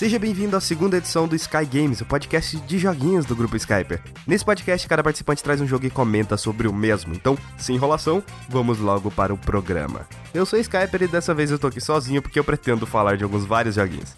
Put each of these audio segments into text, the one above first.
Seja bem-vindo à segunda edição do Sky Games, o podcast de joguinhos do grupo Skyper. Nesse podcast, cada participante traz um jogo e comenta sobre o mesmo. Então, sem enrolação, vamos logo para o programa. Eu sou Skyper e dessa vez eu tô aqui sozinho porque eu pretendo falar de alguns vários joguinhos.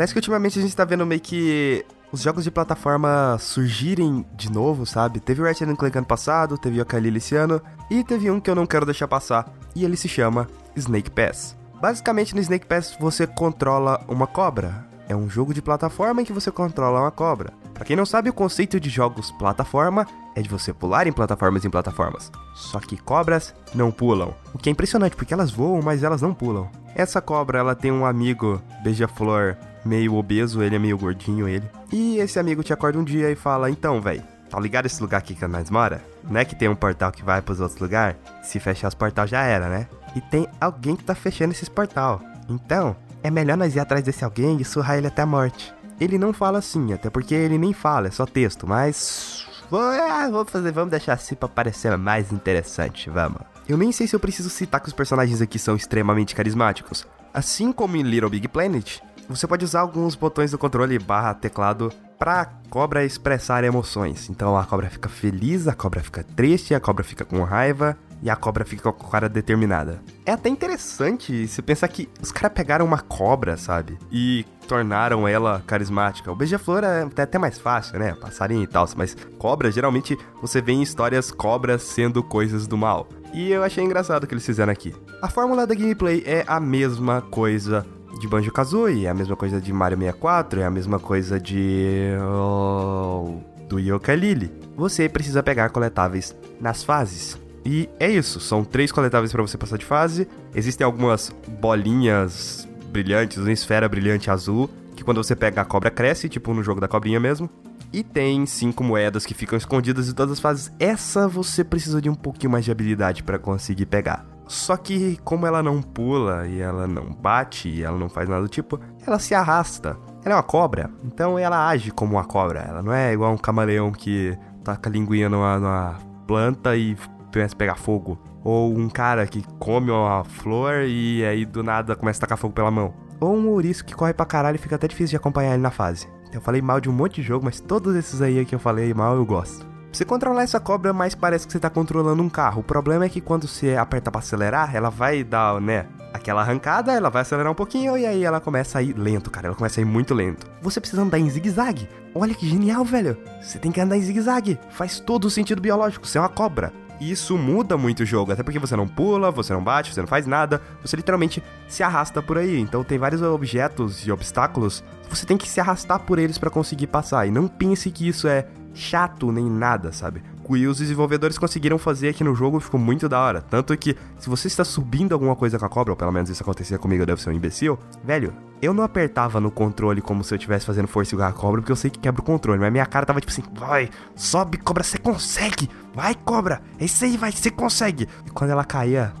Parece que ultimamente a gente tá vendo meio que os jogos de plataforma surgirem de novo, sabe? Teve o Ratchet Clank ano passado, teve o Yooka-Laylee esse ano, e teve um que eu não quero deixar passar, e ele se chama Snake Pass. Basicamente, no Snake Pass você controla uma cobra. É um jogo de plataforma em que você controla uma cobra. Pra quem não sabe, o conceito de jogos plataforma é de você pular em plataformas em plataformas. Só que cobras não pulam. O que é impressionante, porque elas voam, mas elas não pulam. Essa cobra, ela tem um amigo beija-flor meio obeso, ele é meio gordinho, ele. E esse amigo te acorda um dia e fala: Então, velho, tá ligado esse lugar aqui que nós mora? Não é que tem um portal que vai pros outros lugares? Se fechar os portal já era, né? E tem alguém que tá fechando esses portal. Então, é melhor nós ir atrás desse alguém e surrar ele até a morte. Ele não fala assim, até porque ele nem fala, é só texto, mas. Vamos fazer, vamos deixar assim pra parecer mais interessante, vamos. Eu nem sei se eu preciso citar que os personagens aqui são extremamente carismáticos. Assim como em Little Big Planet, você pode usar alguns botões do controle barra teclado pra cobra expressar emoções. Então a cobra fica feliz, a cobra fica triste, a cobra fica com raiva e a cobra fica com a cara determinada. É até interessante se pensar que os caras pegaram uma cobra, sabe? E tornaram ela carismática. O beija-flor é até mais fácil, né? Passarinho e tal, mas cobra, geralmente você vê em histórias cobras sendo coisas do mal. E eu achei engraçado o que eles fizeram aqui. A fórmula da gameplay é a mesma coisa de Banjo-Kazooie, é a mesma coisa de Mario 64, é a mesma coisa de... Oh, do Yooka-Laylee. Você precisa pegar coletáveis nas fases. E é isso, são três coletáveis para você passar de fase. Existem algumas bolinhas brilhantes, uma esfera brilhante azul, que quando você pega a cobra cresce, tipo no jogo da cobrinha mesmo. E tem cinco moedas que ficam escondidas em todas as fases. Essa você precisa de um pouquinho mais de habilidade para conseguir pegar. Só que como ela não pula e ela não bate e ela não faz nada do tipo, ela se arrasta. Ela é uma cobra, então ela age como uma cobra. Ela não é igual um camaleão que taca a linguinha numa, numa planta e começa a pegar fogo. Ou um cara que come uma flor e aí do nada começa a tacar fogo pela mão. Ou um ouriço que corre pra caralho e fica até difícil de acompanhar ele na fase. Eu falei mal de um monte de jogo, mas todos esses aí que eu falei mal eu gosto. Você controlar essa cobra, mais parece que você tá controlando um carro. O problema é que quando você aperta para acelerar, ela vai dar, né, aquela arrancada, ela vai acelerar um pouquinho e aí ela começa a ir lento, cara. Ela começa a ir muito lento. Você precisa andar em zigue-zague. Olha que genial, velho. Você tem que andar em zigue-zague. Faz todo o sentido biológico. Você é uma cobra. E isso muda muito o jogo, até porque você não pula, você não bate, você não faz nada, você literalmente se arrasta por aí. Então tem vários objetos e obstáculos, você tem que se arrastar por eles para conseguir passar. E não pense que isso é chato nem nada, sabe? E os desenvolvedores conseguiram fazer aqui no jogo ficou muito da hora. Tanto que, se você está subindo alguma coisa com a cobra, ou pelo menos isso acontecia comigo, eu devo ser um imbecil, velho, eu não apertava no controle como se eu estivesse fazendo força igual a cobra, porque eu sei que quebra o controle. Mas minha cara tava tipo assim, vai, sobe, cobra, você consegue! Vai, cobra! É isso aí, vai, você consegue! E quando ela caía,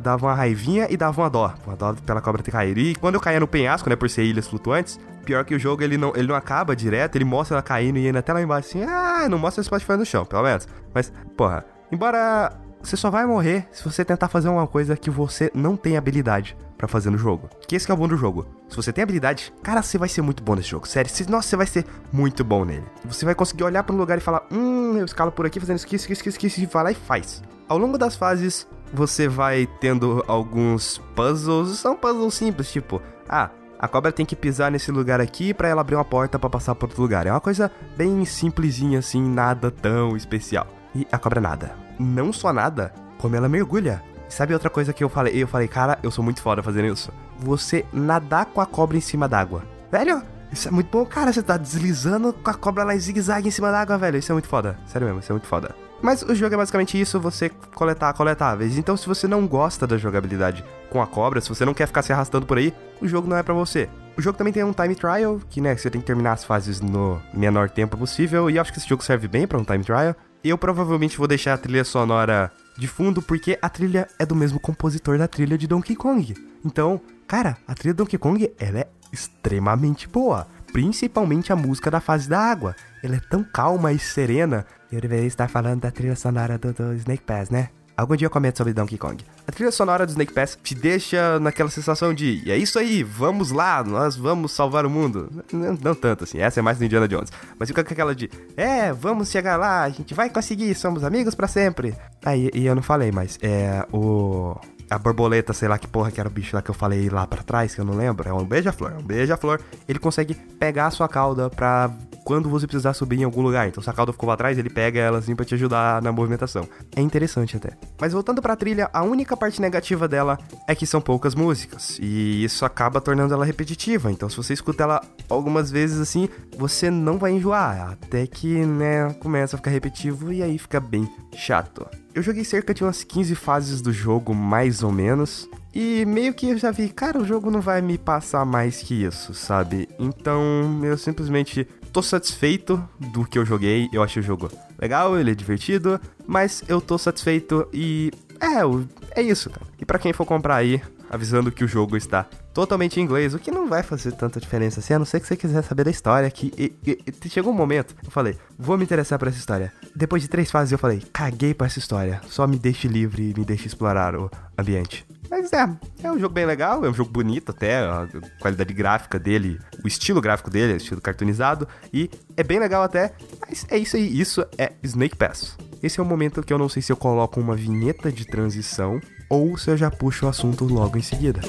dava uma raivinha e dava uma dó. Uma dó pela cobra ter caído. E quando eu caía no penhasco, né, por ser ilhas flutuantes, Pior que o jogo ele não, ele não acaba direto, ele mostra ela caindo e indo até lá embaixo assim. Ah, não mostra esse Spotify no chão, pelo menos. Mas, porra, embora você só vai morrer se você tentar fazer uma coisa que você não tem habilidade para fazer no jogo. Que esse que é o bom do jogo. Se você tem habilidade, cara, você vai ser muito bom nesse jogo. Sério, nossa, você vai ser muito bom nele. Você vai conseguir olhar para um lugar e falar: Hum, eu escalo por aqui fazendo isso, isso, isso, isso, isso, e vai lá e faz. Ao longo das fases, você vai tendo alguns puzzles. São puzzles simples, tipo, ah, a cobra tem que pisar nesse lugar aqui para ela abrir uma porta para passar por outro lugar. É uma coisa bem simplesinha assim, nada tão especial. E a cobra nada. Não só nada, como ela mergulha. Sabe outra coisa que eu falei? Eu falei, cara, eu sou muito foda fazendo isso. Você nadar com a cobra em cima d'água. Velho, isso é muito bom, cara. Você tá deslizando com a cobra lá em zigue-zague em cima d'água, velho. Isso é muito foda. Sério mesmo, isso é muito foda. Mas o jogo é basicamente isso, você coletar coletáveis. Então se você não gosta da jogabilidade com a cobra, se você não quer ficar se arrastando por aí, o jogo não é para você. O jogo também tem um time trial, que né, você tem que terminar as fases no menor tempo possível, e acho que esse jogo serve bem para um time trial. Eu provavelmente vou deixar a trilha sonora de fundo, porque a trilha é do mesmo compositor da trilha de Donkey Kong. Então, cara, a trilha de Donkey Kong, ela é extremamente boa. Principalmente a música da fase da água. Ela é tão calma e serena. Eu deveria estar falando da trilha sonora do, do Snake Pass, né? Algum dia eu comento sobre Donkey Kong. A trilha sonora do Snake Pass te deixa naquela sensação de é isso aí, vamos lá, nós vamos salvar o mundo. Não, não tanto assim, essa é mais do Indiana Jones. Mas fica com aquela de é, vamos chegar lá, a gente vai conseguir, somos amigos para sempre. Aí, e eu não falei, mas é o a borboleta, sei lá que porra que era o bicho lá que eu falei lá para trás, que eu não lembro, é um beija-flor, é um beija-flor, ele consegue pegar a sua cauda pra quando você precisar subir em algum lugar. Então se a cauda ficou pra trás, ele pega ela assim pra te ajudar na movimentação. É interessante até. Mas voltando pra trilha, a única parte negativa dela é que são poucas músicas, e isso acaba tornando ela repetitiva. Então se você escuta ela algumas vezes assim, você não vai enjoar, até que, né, começa a ficar repetitivo e aí fica bem chato. Eu joguei cerca de umas 15 fases do jogo, mais ou menos. E meio que eu já vi, cara, o jogo não vai me passar mais que isso, sabe? Então eu simplesmente tô satisfeito do que eu joguei. Eu achei o jogo legal, ele é divertido, mas eu tô satisfeito e. É, é isso, cara. E para quem for comprar aí, avisando que o jogo está totalmente em inglês, o que não vai fazer tanta diferença assim, a não ser que você quiser saber da história. Que e, e, chegou um momento, eu falei, vou me interessar por essa história. Depois de três fases, eu falei, caguei pra essa história, só me deixe livre e me deixe explorar o ambiente. Mas é, é um jogo bem legal, é um jogo bonito até, a qualidade gráfica dele, o estilo gráfico dele, é estilo cartoonizado, e é bem legal até, mas é isso aí, isso é Snake Pass. Esse é o momento que eu não sei se eu coloco uma vinheta de transição ou se eu já puxo o assunto logo em seguida.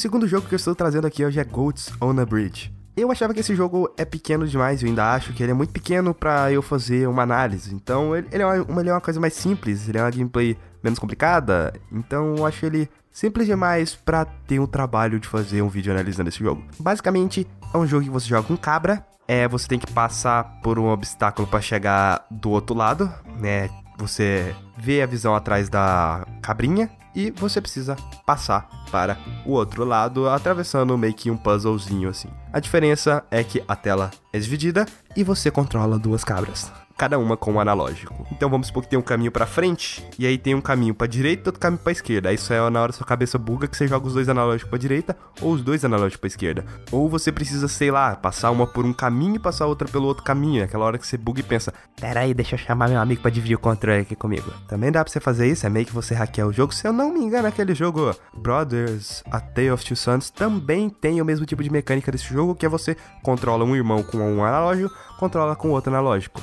Segundo jogo que eu estou trazendo aqui hoje é Goats on a Bridge. Eu achava que esse jogo é pequeno demais, eu ainda acho que ele é muito pequeno para eu fazer uma análise. Então ele, ele, é uma, ele é uma coisa mais simples, ele é uma gameplay menos complicada. Então eu acho ele simples demais para ter o trabalho de fazer um vídeo analisando esse jogo. Basicamente é um jogo que você joga com cabra, é você tem que passar por um obstáculo para chegar do outro lado, né? Você vê a visão atrás da cabrinha e você precisa passar para o outro lado, atravessando meio que um puzzlezinho assim. A diferença é que a tela é dividida e você controla duas cabras cada uma com um analógico. Então vamos supor que tem um caminho para frente e aí tem um caminho para direita e outro caminho para esquerda. Aí isso é na hora sua cabeça buga que você joga os dois analógicos para direita ou os dois analógicos para esquerda. Ou você precisa, sei lá, passar uma por um caminho e passar outra pelo outro caminho. É aquela hora que você buga e pensa: "Pera aí, deixa eu chamar meu amigo para dividir o controle aqui comigo". Também dá para você fazer isso, é meio que você hackear o jogo. Se eu não me engano, aquele jogo Brothers: A Tale of Two Sons também tem o mesmo tipo de mecânica desse jogo, que é você controla um irmão com um analógico, controla com outro analógico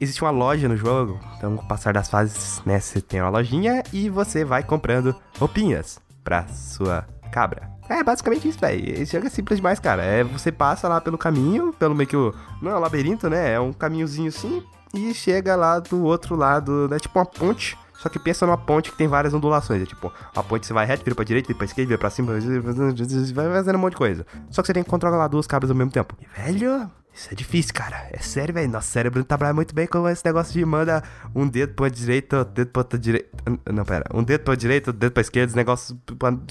existe uma loja no jogo. Então, com o passar das fases, né, você tem uma lojinha e você vai comprando roupinhas pra sua cabra. É basicamente isso, velho. Esse jogo é simples demais, cara. É você passa lá pelo caminho, pelo meio que o. Não é um labirinto, né? É um caminhozinho assim. E chega lá do outro lado, né? Tipo uma ponte. Só que pensa numa ponte que tem várias ondulações. É tipo, a ponte você vai reto, vira pra direita, vira pra esquerda, vira pra cima, vai fazendo um monte de coisa. Só que você tem que controlar duas cabras ao mesmo tempo. E, velho, isso é difícil, cara. É sério, velho. Nosso cérebro não trabalha muito bem com esse negócio de manda um dedo pra direita, outro dedo pra outra direita. Não, pera. Um dedo pra direita, outro dedo pra esquerda, esse negócio.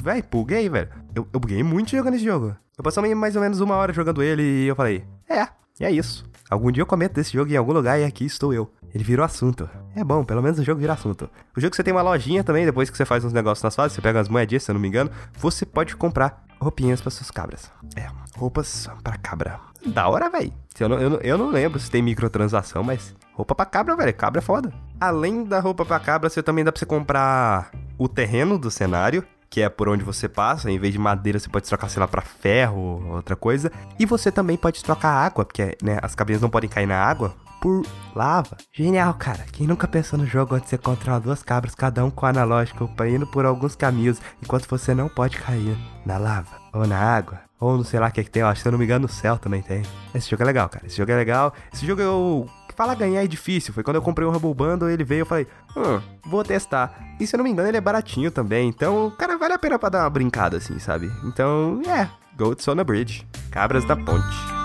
Véi, buguei, velho. Eu, eu buguei muito jogando esse jogo. Eu passei mais ou menos uma hora jogando ele e eu falei, é, é isso. Algum dia eu comento desse jogo em algum lugar e aqui estou eu. Ele virou assunto. É bom, pelo menos o jogo vira assunto. O jogo você tem uma lojinha também, depois que você faz uns negócios nas fases, você pega as moedinhas, se eu não me engano, você pode comprar roupinhas para suas cabras. É, roupas para cabra. Da hora, velho. Eu não, eu, não, eu não lembro se tem microtransação, mas roupa pra cabra, velho. Cabra é foda. Além da roupa pra cabra, você também dá pra você comprar o terreno do cenário, que é por onde você passa. Em vez de madeira, você pode trocar, sei lá, pra ferro ou outra coisa. E você também pode trocar água, porque né, as cabrinhas não podem cair na água por lava. Genial, cara. Quem nunca pensou no jogo onde você controla duas cabras, cada um com analógico, indo por alguns caminhos, enquanto você não pode cair na lava ou na água? Ou não sei lá o que, é que tem, eu acho, se eu não me engano, no céu também tem. Esse jogo é legal, cara. Esse jogo é legal. Esse jogo eu falar ganhar é difícil. Foi quando eu comprei o Rumble Bundle, ele veio, eu falei, hum, vou testar. E se eu não me engano, ele é baratinho também. Então, cara, vale a pena pra dar uma brincada assim, sabe? Então, é, Goats on the Bridge. Cabras da Ponte.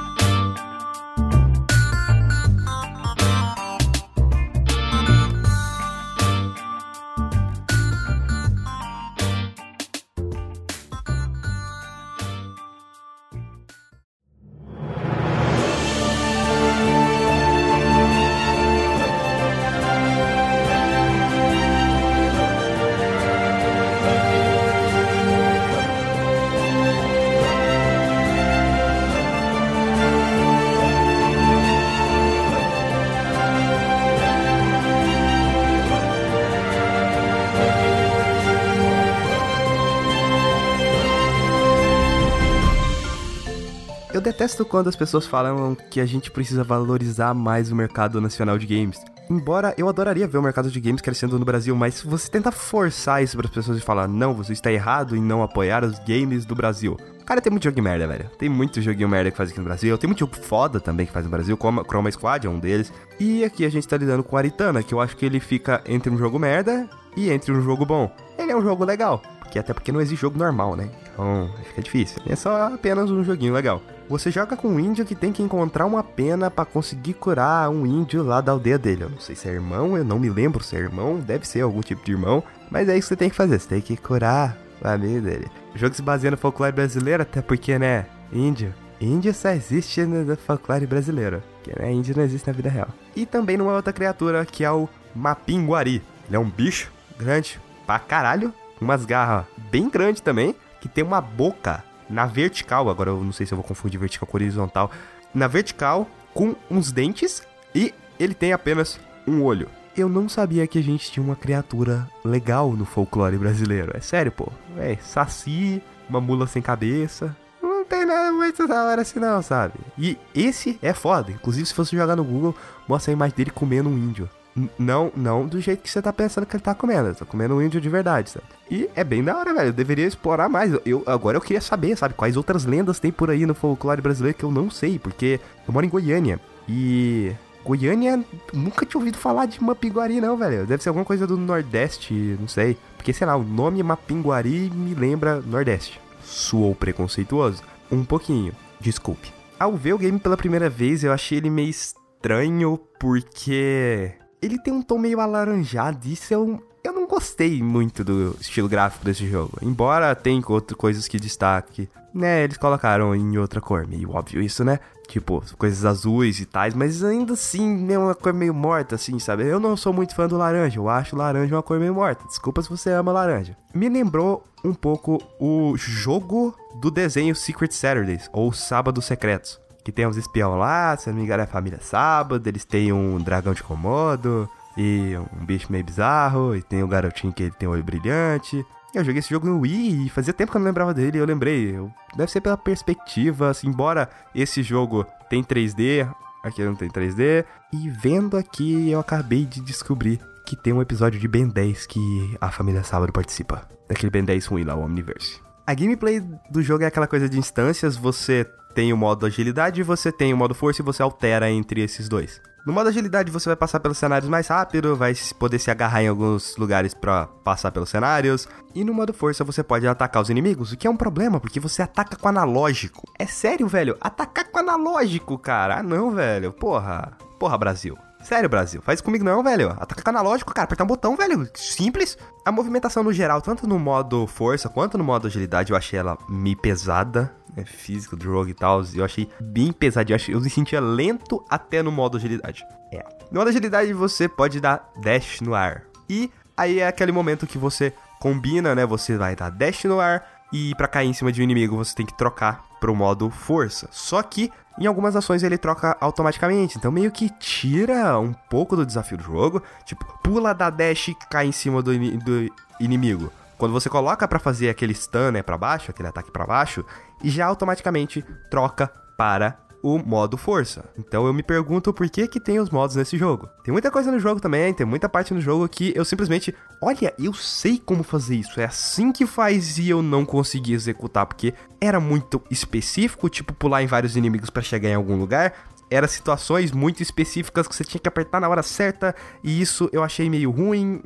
Detesto quando as pessoas falam que a gente precisa valorizar mais o mercado nacional de games. Embora eu adoraria ver o mercado de games crescendo no Brasil, mas você tenta forçar isso para as pessoas e falar, não, você está errado em não apoiar os games do Brasil. Cara, tem muito jogo de merda, velho. Tem muito joguinho merda que faz aqui no Brasil. Tem muito jogo foda também que faz no Brasil, como Chroma Squad é um deles. E aqui a gente tá lidando com o Aritana, que eu acho que ele fica entre um jogo merda e entre um jogo bom. Ele é um jogo legal, porque até porque não existe jogo normal, né? Então, fica difícil. É só apenas um joguinho legal. Você joga com um índio que tem que encontrar uma pena para conseguir curar um índio lá da aldeia dele. Eu não sei se é irmão, eu não me lembro se é irmão, deve ser algum tipo de irmão, mas é isso que você tem que fazer, você tem que curar o amigo dele. O jogo se baseia no folclore brasileiro, até porque, né, índio. Índio só existe no folclore brasileiro, que né, índio não existe na vida real. E também numa outra criatura que é o Mapinguari. Ele é um bicho grande pra caralho, umas garras bem grandes também, que tem uma boca na vertical, agora eu não sei se eu vou confundir vertical com horizontal, na vertical com uns dentes e ele tem apenas um olho. Eu não sabia que a gente tinha uma criatura legal no folclore brasileiro. É sério, pô. É, saci, uma mula sem cabeça. Não tem nada muito da hora assim não, sabe? E esse é foda. Inclusive, se você jogar no Google, mostra a imagem dele comendo um índio. Não, não do jeito que você tá pensando que ele tá comendo. Tá comendo um índio de verdade, sabe? E é bem da hora, velho. Eu deveria explorar mais. Eu, agora eu queria saber, sabe? Quais outras lendas tem por aí no folclore brasileiro que eu não sei. Porque eu moro em Goiânia. E Goiânia, nunca tinha ouvido falar de Mapinguari, não, velho. Deve ser alguma coisa do Nordeste, não sei. Porque, sei lá, o nome Mapinguari me lembra Nordeste. Suou preconceituoso? Um pouquinho, desculpe. Ao ver o game pela primeira vez, eu achei ele meio estranho, porque ele tem um tom meio alaranjado, isso eu, eu não gostei muito do estilo gráfico desse jogo. Embora tenha outras coisas que destaque, né, eles colocaram em outra cor, meio óbvio isso, né? Tipo, coisas azuis e tais, mas ainda assim é uma cor meio morta, assim, sabe? Eu não sou muito fã do laranja, eu acho laranja uma cor meio morta. Desculpa se você ama laranja. Me lembrou um pouco o jogo do desenho Secret Saturdays, ou Sábados Secretos que tem uns espião lá, se não me engano é a família Sábado, eles têm um dragão de Komodo e um bicho meio bizarro, e tem um garotinho que ele tem um olho brilhante. Eu joguei esse jogo no Wii e fazia tempo que eu não lembrava dele, eu lembrei. Deve ser pela perspectiva, assim, embora esse jogo tem 3D, aqui não tem 3D. E vendo aqui, eu acabei de descobrir que tem um episódio de Ben 10 que a família Sábado participa. Daquele Ben 10 ruim lá, o Omniverse. A gameplay do jogo é aquela coisa de instâncias, você tem o modo agilidade e você tem o modo força e você altera entre esses dois. No modo agilidade você vai passar pelos cenários mais rápido, vai poder se agarrar em alguns lugares para passar pelos cenários. E no modo força você pode atacar os inimigos, o que é um problema, porque você ataca com analógico. É sério, velho? Atacar com analógico, cara? Ah, não, velho. Porra. Porra, Brasil. Sério, Brasil, faz comigo não, velho. Ataca analógico, cara, apertar um botão, velho. Simples. A movimentação no geral, tanto no modo força quanto no modo agilidade, eu achei ela meio pesada. Física do jogo e tal. Eu achei bem pesadinho. Eu me sentia lento até no modo agilidade. É. No modo agilidade você pode dar dash no ar. E aí é aquele momento que você combina, né? Você vai dar dash no ar e para cair em cima de um inimigo você tem que trocar pro modo força. Só que em algumas ações ele troca automaticamente, então meio que tira um pouco do desafio do jogo. Tipo, pula da dash e cai em cima do, do inimigo. Quando você coloca para fazer aquele stun, né, para baixo, aquele ataque para baixo, e já automaticamente troca para o modo força. Então eu me pergunto por que que tem os modos nesse jogo. Tem muita coisa no jogo também, tem muita parte no jogo que eu simplesmente, olha, eu sei como fazer isso, é assim que faz e eu não consegui executar porque era muito específico, tipo pular em vários inimigos para chegar em algum lugar. eram situações muito específicas que você tinha que apertar na hora certa, e isso eu achei meio ruim.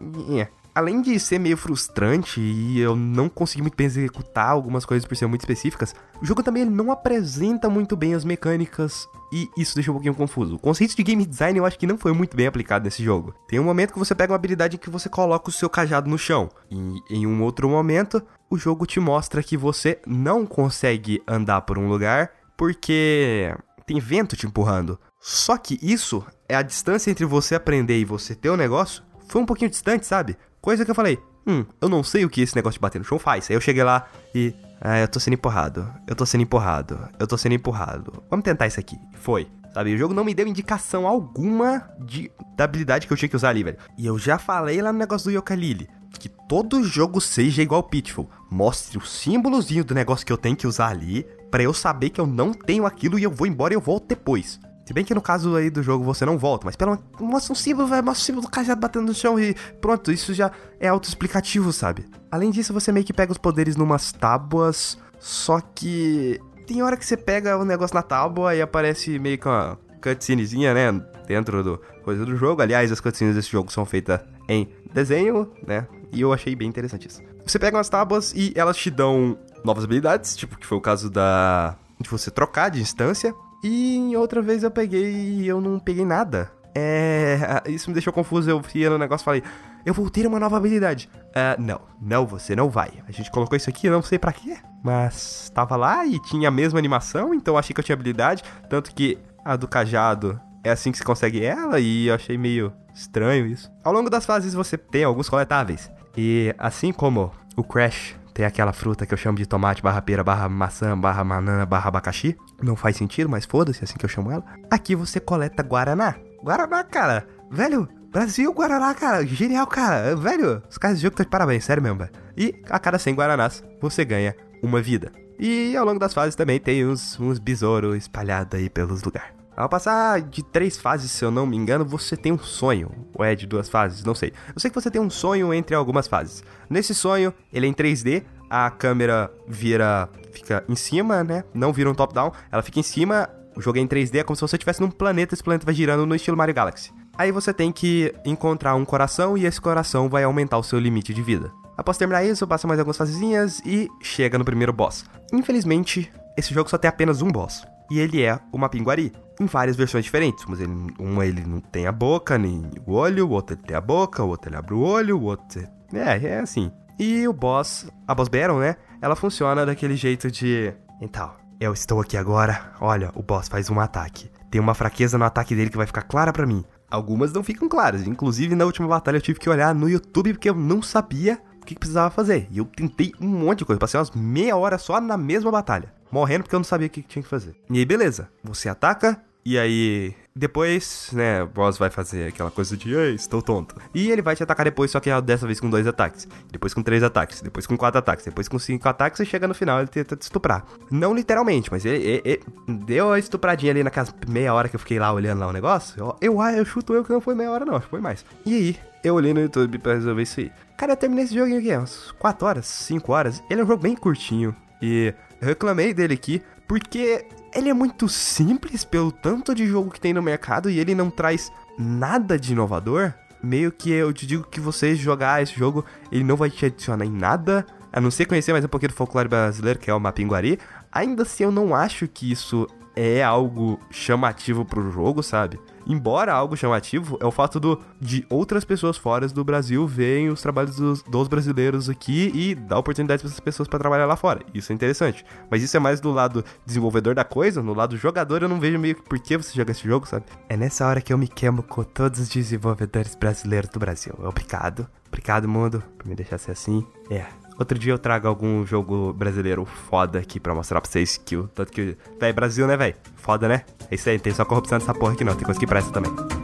Além de ser meio frustrante e eu não consegui muito bem executar algumas coisas por ser muito específicas, o jogo também não apresenta muito bem as mecânicas e isso deixa um pouquinho confuso. O conceito de game design eu acho que não foi muito bem aplicado nesse jogo. Tem um momento que você pega uma habilidade em que você coloca o seu cajado no chão, e em um outro momento o jogo te mostra que você não consegue andar por um lugar porque tem vento te empurrando. Só que isso é a distância entre você aprender e você ter o negócio foi um pouquinho distante, sabe? Coisa que eu falei, hum, eu não sei o que esse negócio de bater no chão faz. Aí eu cheguei lá e. Ah, eu tô sendo empurrado. Eu tô sendo empurrado. Eu tô sendo empurrado. Vamos tentar isso aqui. Foi. Sabe, o jogo não me deu indicação alguma de, da habilidade que eu tinha que usar ali, velho. E eu já falei lá no negócio do Yokalili que todo jogo seja igual Pitfall. Mostre o símbolozinho do negócio que eu tenho que usar ali, para eu saber que eu não tenho aquilo e eu vou embora e eu volto depois. Se bem que no caso aí do jogo você não volta, mas pelo menos mostra um símbolo, vai, mostra um símbolo do cajado batendo no chão e pronto, isso já é autoexplicativo, sabe? Além disso, você meio que pega os poderes numas tábuas, só que tem hora que você pega o negócio na tábua e aparece meio que uma cutscenezinha, né, dentro do coisa do jogo. Aliás, as cutscenes desse jogo são feitas em desenho, né? E eu achei bem interessante isso. Você pega umas tábuas e elas te dão novas habilidades, tipo que foi o caso da de você trocar de instância. E outra vez eu peguei e eu não peguei nada. É. Isso me deixou confuso. Eu ia no negócio e falei, eu vou ter uma nova habilidade. Uh, não, não, você não vai. A gente colocou isso aqui, eu não sei para quê. Mas tava lá e tinha a mesma animação, então achei que eu tinha habilidade. Tanto que a do cajado é assim que se consegue ela, e eu achei meio estranho isso. Ao longo das fases você tem alguns coletáveis. E assim como o Crash tem aquela fruta que eu chamo de tomate barra pera barra maçã barra banana barra abacaxi. Não faz sentido, mas foda-se, é assim que eu chamo ela. Aqui você coleta Guaraná. Guaraná, cara. Velho, Brasil, Guaraná, cara. Genial, cara. Velho, os caras de jogo estão de parabéns, sério mesmo, velho. E a cada 100 Guaranás, você ganha uma vida. E ao longo das fases também tem uns, uns besouros espalhados aí pelos lugares. Ao passar de três fases, se eu não me engano, você tem um sonho. Ou é de duas fases? Não sei. Eu sei que você tem um sonho entre algumas fases. Nesse sonho, ele é em 3D, a câmera vira. fica em cima, né? Não vira um top-down, ela fica em cima. O jogo é em 3D, é como se você estivesse num planeta, esse planeta vai girando no estilo Mario Galaxy. Aí você tem que encontrar um coração e esse coração vai aumentar o seu limite de vida. Após terminar isso, passa mais algumas fasezinhas e chega no primeiro boss. Infelizmente, esse jogo só tem apenas um boss e ele é o Mapinguari, em várias versões diferentes. Mas ele, um ele não tem a boca, nem o olho, o outro ele tem a boca, o outro ele abre o olho, o outro. É, é assim. E o boss, a boss Battle, né? Ela funciona daquele jeito de. Então, eu estou aqui agora. Olha, o boss faz um ataque. Tem uma fraqueza no ataque dele que vai ficar clara para mim. Algumas não ficam claras. Inclusive, na última batalha eu tive que olhar no YouTube porque eu não sabia o que precisava fazer. E eu tentei um monte de coisa. Passei umas meia hora só na mesma batalha morrendo porque eu não sabia o que tinha que fazer. E aí, beleza. Você ataca, e aí, depois, né, o boss vai fazer aquela coisa de, ei, estou tonto. E ele vai te atacar depois, só que dessa vez com dois ataques. Depois com três ataques. Depois com quatro ataques. Depois com cinco ataques e chega no final ele tenta te estuprar. Não literalmente, mas ele, ele, ele deu a estupradinha ali naquela meia hora que eu fiquei lá olhando lá o negócio. Eu, eu, eu chuto eu que não foi meia hora, não, acho que foi mais. E aí, eu olhei no YouTube pra resolver isso aí. Cara, eu terminei esse joguinho aqui, umas 4 horas, 5 horas. Ele é um jogo bem curtinho. E eu reclamei dele aqui porque ele é muito simples pelo tanto de jogo que tem no mercado e ele não traz nada de inovador. Meio que eu te digo que você jogar esse jogo, ele não vai te adicionar em nada, a não ser conhecer mais um pouquinho do folclore brasileiro, que é o Mapinguari. Ainda assim, eu não acho que isso é algo chamativo pro jogo, sabe? Embora algo chamativo, é o fato do, de outras pessoas fora do Brasil verem os trabalhos dos, dos brasileiros aqui e dar oportunidade para essas pessoas para trabalhar lá fora. Isso é interessante. Mas isso é mais do lado desenvolvedor da coisa, no lado jogador eu não vejo meio que por que você joga esse jogo, sabe? É nessa hora que eu me queimo com todos os desenvolvedores brasileiros do Brasil. Obrigado. Obrigado, mundo, por me deixar ser assim. É, Outro dia eu trago algum jogo brasileiro foda aqui pra mostrar pra vocês que o tanto que. Véi, Brasil, né, véi? Foda, né? É isso aí, tem só corrupção nessa porra aqui não, tem coisa que presta também.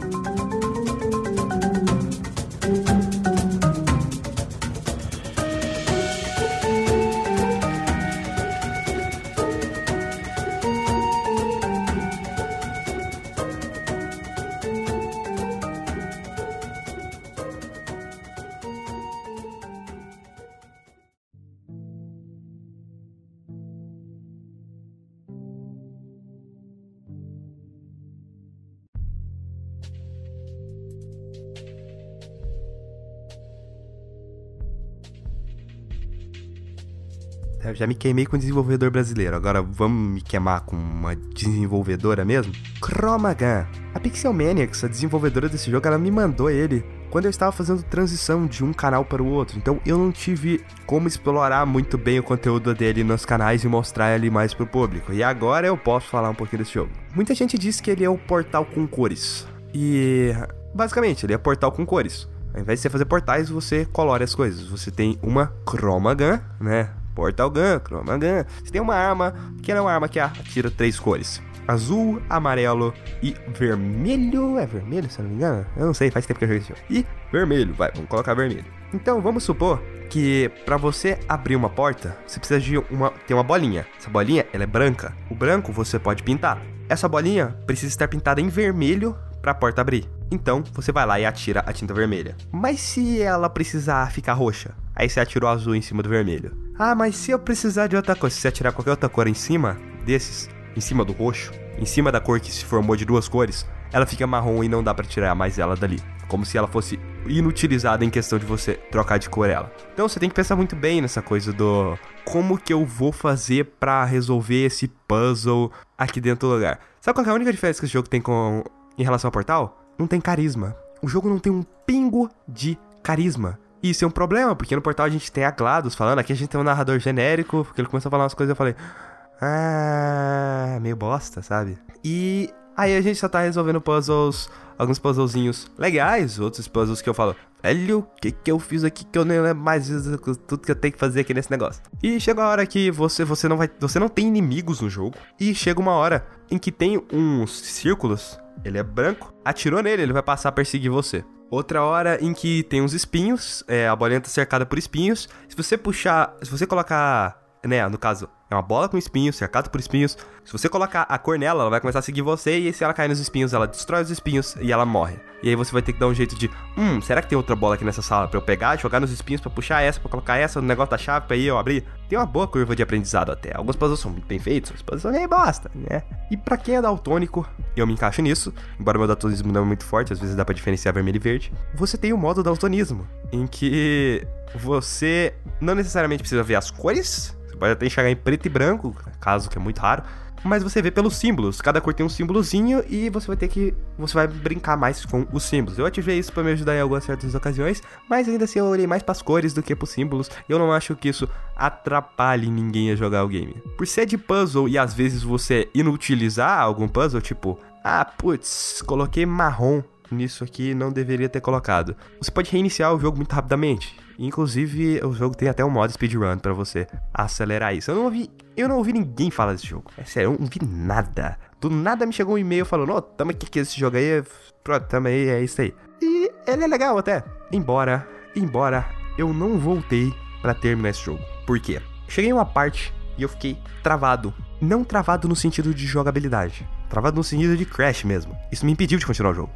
Já me queimei com desenvolvedor brasileiro. Agora vamos me queimar com uma desenvolvedora mesmo? Chromagun. A Pixel Maniacs, a desenvolvedora desse jogo, ela me mandou ele quando eu estava fazendo transição de um canal para o outro. Então eu não tive como explorar muito bem o conteúdo dele nos canais e mostrar ele mais pro público. E agora eu posso falar um pouquinho desse jogo. Muita gente diz que ele é o portal com cores. E basicamente, ele é portal com cores. Ao invés de você fazer portais, você colore as coisas. Você tem uma Chroma Gun, né? Portal Gun, Chroma Gun. Você tem uma arma, que é uma arma que atira três cores azul, amarelo e vermelho. É vermelho, se eu não me engano? Eu não sei, faz tempo que eu joguei esse. E vermelho, vai, vamos colocar vermelho. Então, vamos supor que para você abrir uma porta, você precisa de uma ter uma bolinha. Essa bolinha, ela é branca. O branco você pode pintar. Essa bolinha precisa estar pintada em vermelho para a porta abrir. Então, você vai lá e atira a tinta vermelha. Mas se ela precisar ficar roxa, aí você atira o azul em cima do vermelho. Ah, mas se eu precisar de outra cor, se você atirar qualquer outra cor em cima desses, em cima do roxo, em cima da cor que se formou de duas cores, ela fica marrom e não dá para tirar mais ela dali. Como se ela fosse inutilizada em questão de você trocar de cor ela. Então você tem que pensar muito bem nessa coisa do como que eu vou fazer para resolver esse puzzle aqui dentro do lugar. Sabe qual é a única diferença que esse jogo tem com em relação ao Portal? Não tem carisma. O jogo não tem um pingo de carisma. Isso é um problema, porque no Portal a gente tem a GLaDOS falando, aqui a gente tem um narrador genérico, porque ele começou a falar umas coisas e eu falei, ah, meio bosta, sabe? E aí a gente só tá resolvendo puzzles, alguns puzzlezinhos legais, outros puzzles que eu falo, velho, o que que eu fiz aqui que eu nem lembro mais tudo que eu tenho que fazer aqui nesse negócio. E chega a hora que você você não vai, você não tem inimigos no jogo e chega uma hora em que tem uns círculos, ele é branco, atirou nele, ele vai passar a perseguir você. Outra hora em que tem uns espinhos, é, a bolinha tá cercada por espinhos. Se você puxar, se você colocar, né, no caso, é uma bola com espinhos, cercado por espinhos. Se você colocar a cor nela, ela vai começar a seguir você. E se ela cair nos espinhos, ela destrói os espinhos e ela morre. E aí você vai ter que dar um jeito de: Hum, será que tem outra bola aqui nessa sala pra eu pegar, jogar nos espinhos pra puxar essa, pra colocar essa no negócio da chave pra aí eu abrir? Tem uma boa curva de aprendizado até. Alguns puzzles são muito bem feitos, outros puzzles são meio bosta, né? E pra quem é daltônico, eu me encaixo nisso. Embora meu daltonismo não é muito forte, às vezes dá pra diferenciar vermelho e verde. Você tem o modo daltonismo, em que você não necessariamente precisa ver as cores pode até enxergar em preto e branco, caso que é muito raro, mas você vê pelos símbolos. Cada cor tem um símbolozinho e você vai ter que. Você vai brincar mais com os símbolos. Eu ativei isso para me ajudar em algumas certas ocasiões, mas ainda assim eu olhei mais para as cores do que para os símbolos. Eu não acho que isso atrapalhe ninguém a jogar o game. Por ser de puzzle e às vezes você inutilizar algum puzzle, tipo, ah, putz, coloquei marrom nisso aqui, não deveria ter colocado. Você pode reiniciar o jogo muito rapidamente. Inclusive, o jogo tem até um modo speedrun para você acelerar isso. Eu não ouvi, eu não ouvi ninguém falar desse jogo. É sério, eu não vi nada. Do nada me chegou um e-mail falando, ó, oh, tamo aqui que esse jogo aí, pronto, tamo aí, é isso aí. E ele é legal até. Embora, embora eu não voltei para terminar esse jogo. Por quê? Cheguei em uma parte e eu fiquei travado. Não travado no sentido de jogabilidade, travado no sentido de crash mesmo. Isso me impediu de continuar o jogo.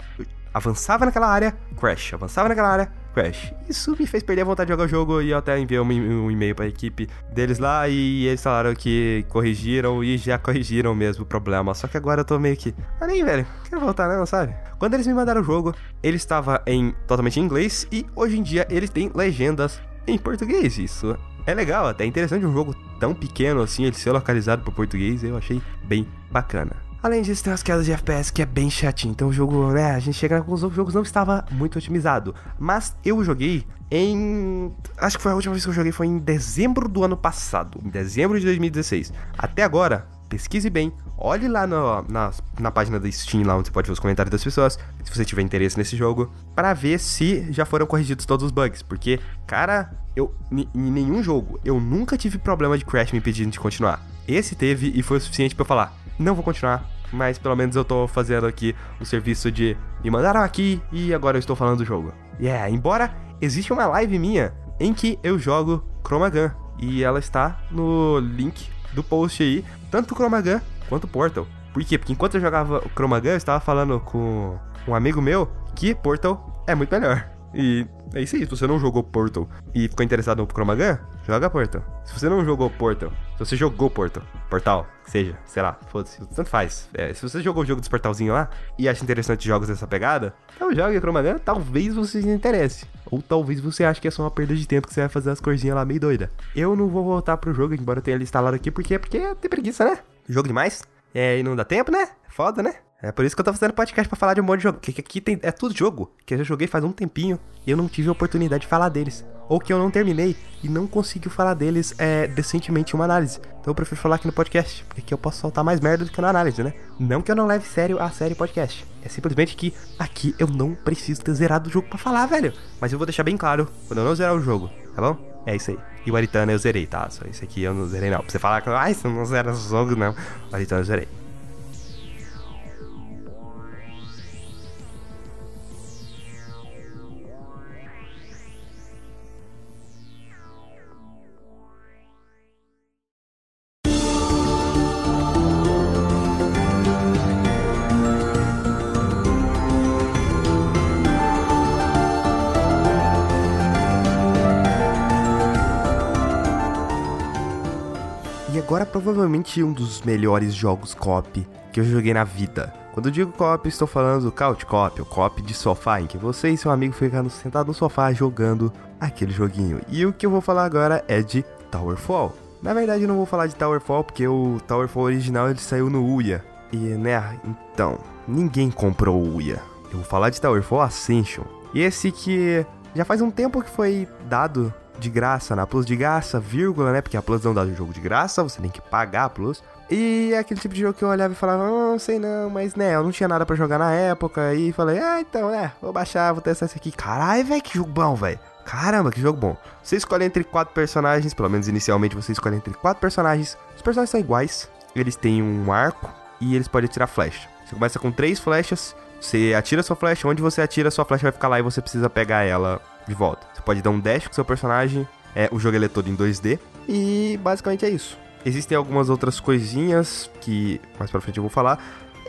Avançava naquela área, crash. Avançava naquela área, Crash. Isso me fez perder a vontade de jogar o jogo e eu até enviei um, e-mail pra equipe deles lá e eles falaram que corrigiram e já corrigiram mesmo o problema. Só que agora eu tô meio que. Ah, nem, velho, quero voltar não, sabe? Quando eles me mandaram o jogo, ele estava em totalmente em inglês e hoje em dia ele tem legendas em português. Isso é legal, até interessante um jogo tão pequeno assim, ele ser localizado para português, eu achei bem bacana. Além disso, tem as quedas de FPS que é bem chatinho. Então o jogo, né, a gente chega na conclusão que o jogo não estava muito otimizado. Mas eu joguei em. Acho que foi a última vez que eu joguei foi em dezembro do ano passado. Em dezembro de 2016. Até agora, pesquise bem, olhe lá no, na, na página da Steam, lá onde você pode ver os comentários das pessoas, se você tiver interesse nesse jogo, para ver se já foram corrigidos todos os bugs. Porque, cara, eu em nenhum jogo eu nunca tive problema de crash me impedindo de continuar. Esse teve e foi o suficiente para eu falar: não vou continuar, mas pelo menos eu tô fazendo aqui o serviço de me mandaram aqui e agora eu estou falando do jogo. Yeah, embora existe uma live minha em que eu jogo Chromagun e ela está no link do post aí, tanto o Chromagun quanto Portal. Por quê? Porque enquanto eu jogava o Chromagun, eu estava falando com um amigo meu que Portal é muito melhor. E é isso aí. Se você não jogou Portal e ficou interessado no Chromagun, joga Portal. Se você não jogou Portal, se você jogou Portal, Portal, seja, sei lá, foda-se, tanto faz. É, se você jogou o jogo dos portalzinhos lá e acha interessante jogos dessa pegada, então jogue Chromagun, talvez você se interesse. Ou talvez você ache que é só uma perda de tempo que você vai fazer as corzinhas lá meio doida. Eu não vou voltar pro jogo, embora eu tenha ele instalado aqui, porque, porque tem preguiça, né? Jogo demais. É, e não dá tempo, né? Foda, né? É por isso que eu tô fazendo podcast pra falar de um monte de jogo. Que aqui tem, é tudo jogo que eu já joguei faz um tempinho e eu não tive a oportunidade de falar deles. Ou que eu não terminei e não consegui falar deles é, decentemente em uma análise. Então eu prefiro falar aqui no podcast, porque aqui eu posso soltar mais merda do que na análise, né? Não que eu não leve sério a série podcast. É simplesmente que aqui eu não preciso ter zerado o jogo para falar, velho. Mas eu vou deixar bem claro quando eu não zerar o jogo, tá bom? É isso aí. E o Aritana eu zerei, tá? Só esse aqui eu não zerei não. Pra você falar que, ai, você não zera o jogo, não. O Aritana eu zerei. Agora provavelmente um dos melhores jogos co-op que eu joguei na vida. Quando eu digo co-op, estou falando do couch co-op, o co-op de sofá, em que você e seu amigo ficam sentados no sofá jogando aquele joguinho. E o que eu vou falar agora é de Towerfall. Na verdade, eu não vou falar de Towerfall porque o Towerfall original ele saiu no Uia. E, né, então, ninguém comprou o Uia. Eu vou falar de Towerfall Ascension. Esse que já faz um tempo que foi dado de graça na Plus de graça, vírgula, né? Porque a Plus não dá o jogo de graça, você tem que pagar a Plus. E é aquele tipo de jogo que eu olhava e falava, ah, não sei não, mas né, eu não tinha nada para jogar na época. E falei, ah, então, né, vou baixar, vou testar esse aqui. Caralho, velho, que jogo bom, velho. Caramba, que jogo bom. Você escolhe entre quatro personagens, pelo menos inicialmente você escolhe entre quatro personagens. Os personagens são iguais, eles têm um arco e eles podem atirar flecha. Você começa com três flechas, você atira sua flecha, onde você atira, sua flecha vai ficar lá e você precisa pegar ela de volta. Você pode dar um dash com seu personagem, é, o jogo é todo em 2D, e basicamente é isso. Existem algumas outras coisinhas que mais pra frente eu vou falar.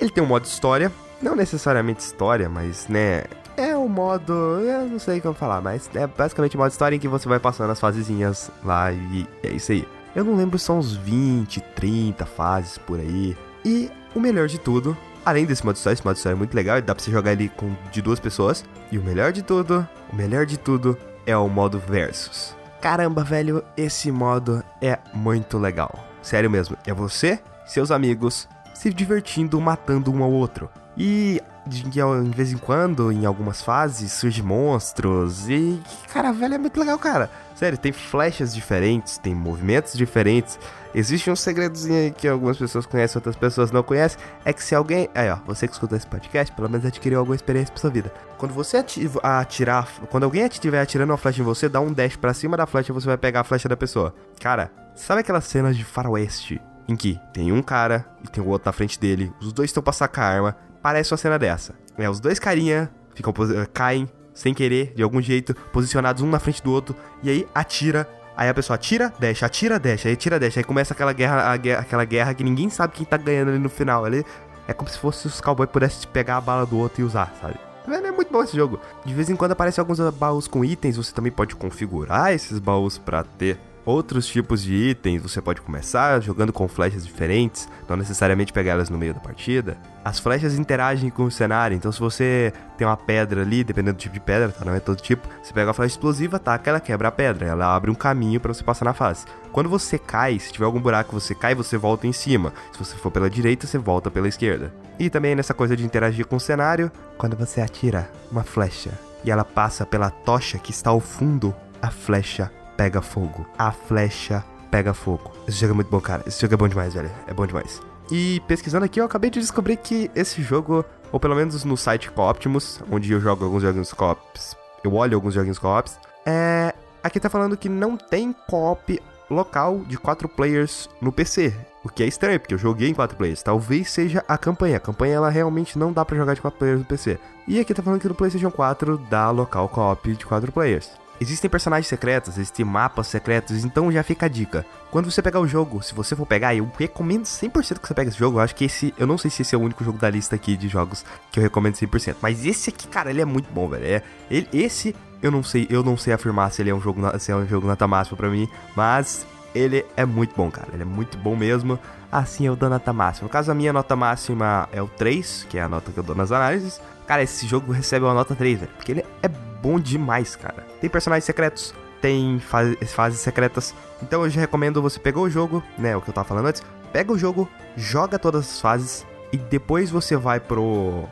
Ele tem um modo história, não necessariamente história, mas né, é um modo, eu não sei como falar, mas é basicamente um modo história em que você vai passando as fasezinhas lá e é isso aí. Eu não lembro, são uns 20, 30 fases por aí. E o melhor de tudo Além desse modo história, esse modo história é muito legal, dá pra você jogar ele com de duas pessoas. E o melhor de tudo, o melhor de tudo é o modo versus. Caramba, velho, esse modo é muito legal. Sério mesmo, é você, seus amigos, se divertindo, matando um ao outro. E de, de vez em quando, em algumas fases, surgem monstros. E, cara, velho, é muito legal, cara. Sério, tem flechas diferentes, tem movimentos diferentes. Existe um segredozinho aí que algumas pessoas conhecem, outras pessoas não conhecem. É que se alguém. Aí, ó, você que escuta esse podcast, pelo menos adquiriu alguma experiência pra sua vida. Quando você ativa, atirar. Quando alguém estiver atirando uma flecha em você, dá um dash pra cima da flecha e você vai pegar a flecha da pessoa. Cara, sabe aquelas cenas de faroeste? Em que tem um cara e tem o outro na frente dele, os dois estão pra sacar a arma. Parece uma cena dessa. É, os dois carinha ficam, caem sem querer, de algum jeito, posicionados um na frente do outro, e aí atira Aí a pessoa atira, deixa, atira, deixa, aí atira, deixa. Aí começa aquela guerra, guerra, aquela guerra que ninguém sabe quem tá ganhando ali no final. Ali é como se fosse os cowboys pudessem pegar a bala do outro e usar, sabe? É muito bom esse jogo. De vez em quando aparecem alguns baús com itens, você também pode configurar esses baús para ter outros tipos de itens. Você pode começar jogando com flechas diferentes, não necessariamente pegar elas no meio da partida. As flechas interagem com o cenário, então se você tem uma pedra ali, dependendo do tipo de pedra, tá? Não é todo tipo, você pega a flecha explosiva, taca, ela quebra a pedra, ela abre um caminho para você passar na fase. Quando você cai, se tiver algum buraco você cai, você volta em cima. Se você for pela direita, você volta pela esquerda. E também nessa coisa de interagir com o cenário, quando você atira uma flecha e ela passa pela tocha que está ao fundo, a flecha pega fogo. A flecha pega fogo. Esse jogo é muito bom, cara. Esse jogo é bom demais, velho. É bom demais. E pesquisando aqui, eu acabei de descobrir que esse jogo, ou pelo menos no site Cooptimus, onde eu jogo alguns joguinhos co-ops, eu olho alguns joguinhos co-ops, é... aqui tá falando que não tem co-op local de 4 players no PC. O que é estranho, porque eu joguei em 4 players. Talvez seja a campanha. A campanha ela realmente não dá para jogar de 4 players no PC. E aqui tá falando que no PlayStation 4 dá local co-op de 4 players. Existem personagens secretos, existem mapas secretos, então já fica a dica. Quando você pegar o jogo, se você for pegar, eu recomendo 100% que você pegue esse jogo. Eu acho que esse, eu não sei se esse é o único jogo da lista aqui de jogos que eu recomendo 100%, mas esse aqui, cara, ele é muito bom, velho. É, ele, esse Eu não sei, eu não sei afirmar se ele é um jogo, se é um jogo nota máxima para mim, mas ele é muito bom, cara. Ele é muito bom mesmo. Assim eu dou nota máxima. No caso, a minha nota máxima é o 3, que é a nota que eu dou nas análises. Cara, esse jogo recebe uma nota 3, velho. Porque ele é bom demais, cara. Tem personagens secretos, tem fases secretas. Então eu já recomendo você pegar o jogo, né? O que eu tava falando antes. Pega o jogo, joga todas as fases e depois você vai pro.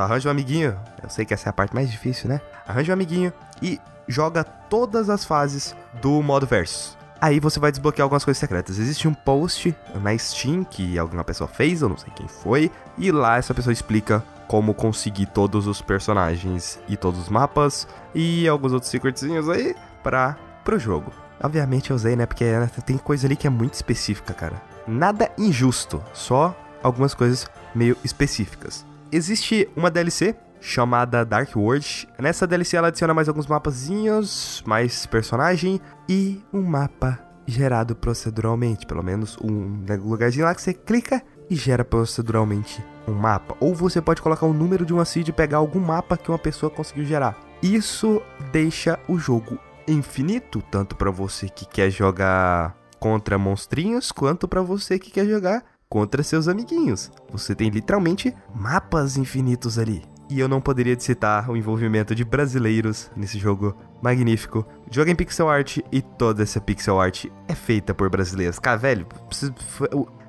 Arranja um amiguinho. Eu sei que essa é a parte mais difícil, né? Arranja um amiguinho e joga todas as fases do modo versus. Aí você vai desbloquear algumas coisas secretas. Existe um post na Steam que alguma pessoa fez, eu não sei quem foi, e lá essa pessoa explica como conseguir todos os personagens e todos os mapas e alguns outros secretzinhos aí para pro jogo. Obviamente eu usei, né? Porque tem coisa ali que é muito específica, cara. Nada injusto, só algumas coisas meio específicas. Existe uma DLC chamada Dark World. Nessa DLC ela adiciona mais alguns mapazinhos, mais personagem e um mapa gerado proceduralmente, pelo menos um lugarzinho lá que você clica e gera proceduralmente um mapa. Ou você pode colocar o número de uma seed e pegar algum mapa que uma pessoa conseguiu gerar. Isso deixa o jogo infinito, tanto para você que quer jogar contra monstrinhos, quanto para você que quer jogar contra seus amiguinhos. Você tem literalmente mapas infinitos ali. E eu não poderia citar o envolvimento de brasileiros nesse jogo magnífico. Joga em pixel art e toda essa pixel art é feita por brasileiros. Cara, velho,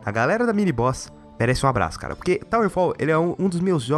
a galera da Mini Boss merece um abraço, cara. Porque Towerfall, ele é um, um dos meus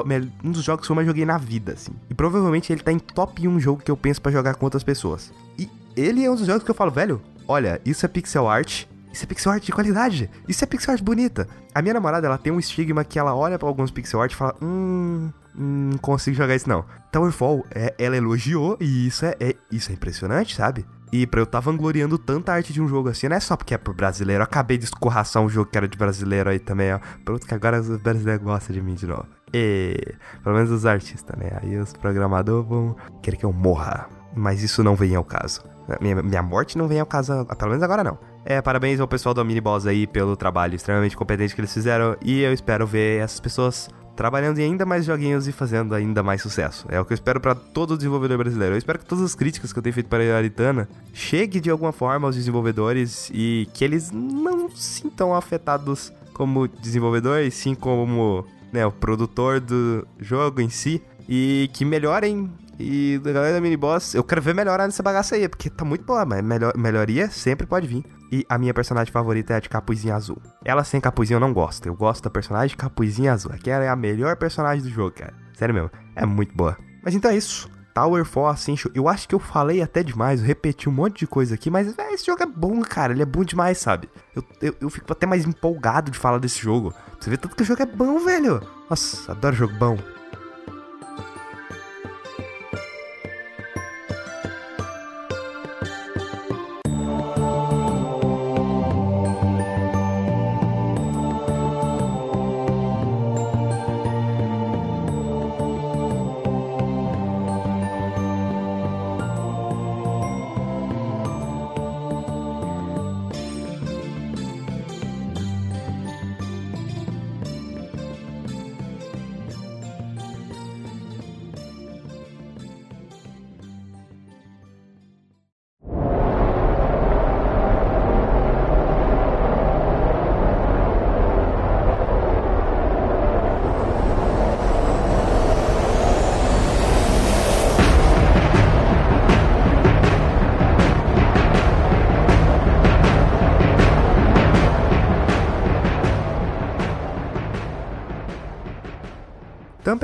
um dos jogos que eu mais joguei na vida, assim. E provavelmente ele tá em top 1 jogo que eu penso para jogar com outras pessoas. E ele é um dos jogos que eu falo, velho, olha, isso é pixel art isso é pixel art de qualidade. Isso é pixel art bonita. A minha namorada, ela tem um estigma que ela olha para alguns pixel art e fala: Hum, não consigo jogar isso não. Towerfall, é, ela elogiou e isso é, é, isso é impressionante, sabe? E pra eu estar tá vangloriando tanta arte de um jogo assim, não é só porque é pro brasileiro. Eu acabei de escorraçar um jogo que era de brasileiro aí também, ó. Pronto, que agora os brasileiros gostam de mim de novo. E pelo menos os artistas, né? Aí os programadores vão querer que eu morra. Mas isso não vem ao caso. Minha, minha morte não vem ao caso, pelo menos agora não. É, parabéns ao pessoal do Mini Boss aí pelo trabalho extremamente competente que eles fizeram. E eu espero ver essas pessoas trabalhando em ainda mais joguinhos e fazendo ainda mais sucesso. É o que eu espero para todo desenvolvedor brasileiro. Eu espero que todas as críticas que eu tenho feito para a Aritana chegue de alguma forma aos desenvolvedores e que eles não sintam afetados como desenvolvedores, sim como né, o produtor do jogo em si e que melhorem e a galera da Mini Boss, eu quero ver melhorar nessa bagaça aí, porque tá muito boa, mas melhor, melhoria sempre pode vir. E a minha personagem favorita é a de capuzinho azul. Ela sem capuzinho eu não gosto. Eu gosto da personagem de capuzinho azul. Aquela é a melhor personagem do jogo, cara. Sério mesmo, é muito boa. Mas então é isso. Towerfall Ascension, eu acho que eu falei até demais, eu repeti um monte de coisa aqui, mas véio, esse jogo é bom, cara, ele é bom demais, sabe? Eu, eu, eu fico até mais empolgado de falar desse jogo. Você vê tanto que o jogo é bom, velho. Nossa, adoro jogo bom.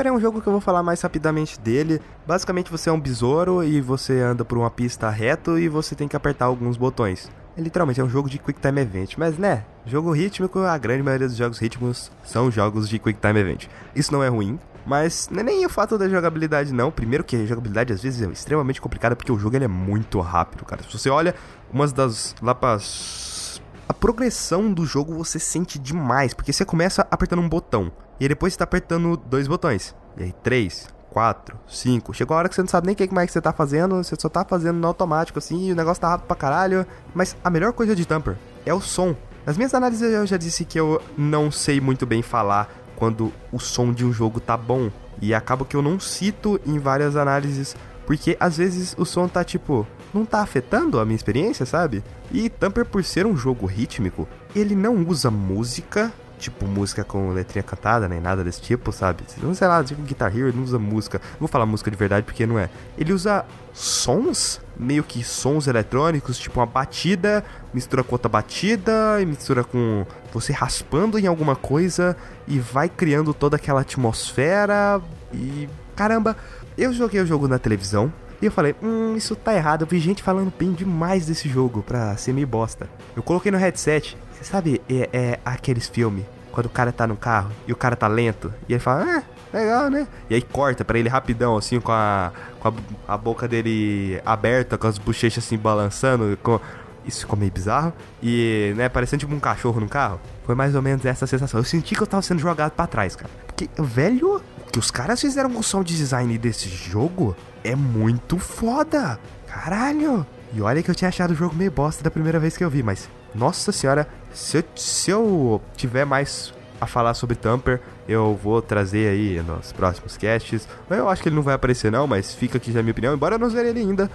É um jogo que eu vou falar mais rapidamente dele. Basicamente você é um besouro e você anda por uma pista reto e você tem que apertar alguns botões. É, literalmente é um jogo de Quick Time Event, mas né, jogo rítmico, a grande maioria dos jogos rítmicos são jogos de Quick Time Event. Isso não é ruim, mas é nem o fato da jogabilidade não. Primeiro que a jogabilidade às vezes é extremamente complicada porque o jogo ele é muito rápido, cara. Se você olha umas das lapas a progressão do jogo você sente demais, porque você começa apertando um botão. E depois você tá apertando dois botões. E aí três, quatro, cinco. Chegou a hora que você não sabe nem o que mais que você tá fazendo, você só tá fazendo no automático assim, e o negócio tá rápido pra caralho. Mas a melhor coisa de Tamper é o som. Nas minhas análises eu já disse que eu não sei muito bem falar quando o som de um jogo tá bom. E acaba que eu não cito em várias análises Porque às vezes o som tá tipo, não tá afetando a minha experiência, sabe? E Tamper, por ser um jogo rítmico, ele não usa música tipo música com letrinha cantada, nem nada desse tipo, sabe? Não sei lá, tipo Guitar Hero, não usa música. Não vou falar música de verdade porque não é. Ele usa sons, meio que sons eletrônicos, tipo uma batida, mistura com outra batida, e mistura com você raspando em alguma coisa e vai criando toda aquela atmosfera e caramba, eu joguei o jogo na televisão, e eu falei, hum, isso tá errado. Eu vi gente falando bem demais desse jogo pra ser meio bosta. Eu coloquei no headset sabe, é, é aqueles filmes, quando o cara tá no carro e o cara tá lento, e ele fala, ah, legal, né? E aí corta pra ele rapidão, assim, com a, com a, a boca dele aberta, com as bochechas assim balançando, com... Isso ficou meio bizarro. E, né, parecendo tipo um cachorro no carro. Foi mais ou menos essa sensação. Eu senti que eu tava sendo jogado para trás, cara. Porque, velho, o que os caras fizeram com o sound design desse jogo é muito foda. Caralho. E olha que eu tinha achado o jogo meio bosta da primeira vez que eu vi, mas nossa senhora, se eu, se eu tiver mais a falar sobre Tamper, eu vou trazer aí nos próximos casts. Eu acho que ele não vai aparecer não, mas fica aqui já a minha opinião, embora eu não ver ele ainda.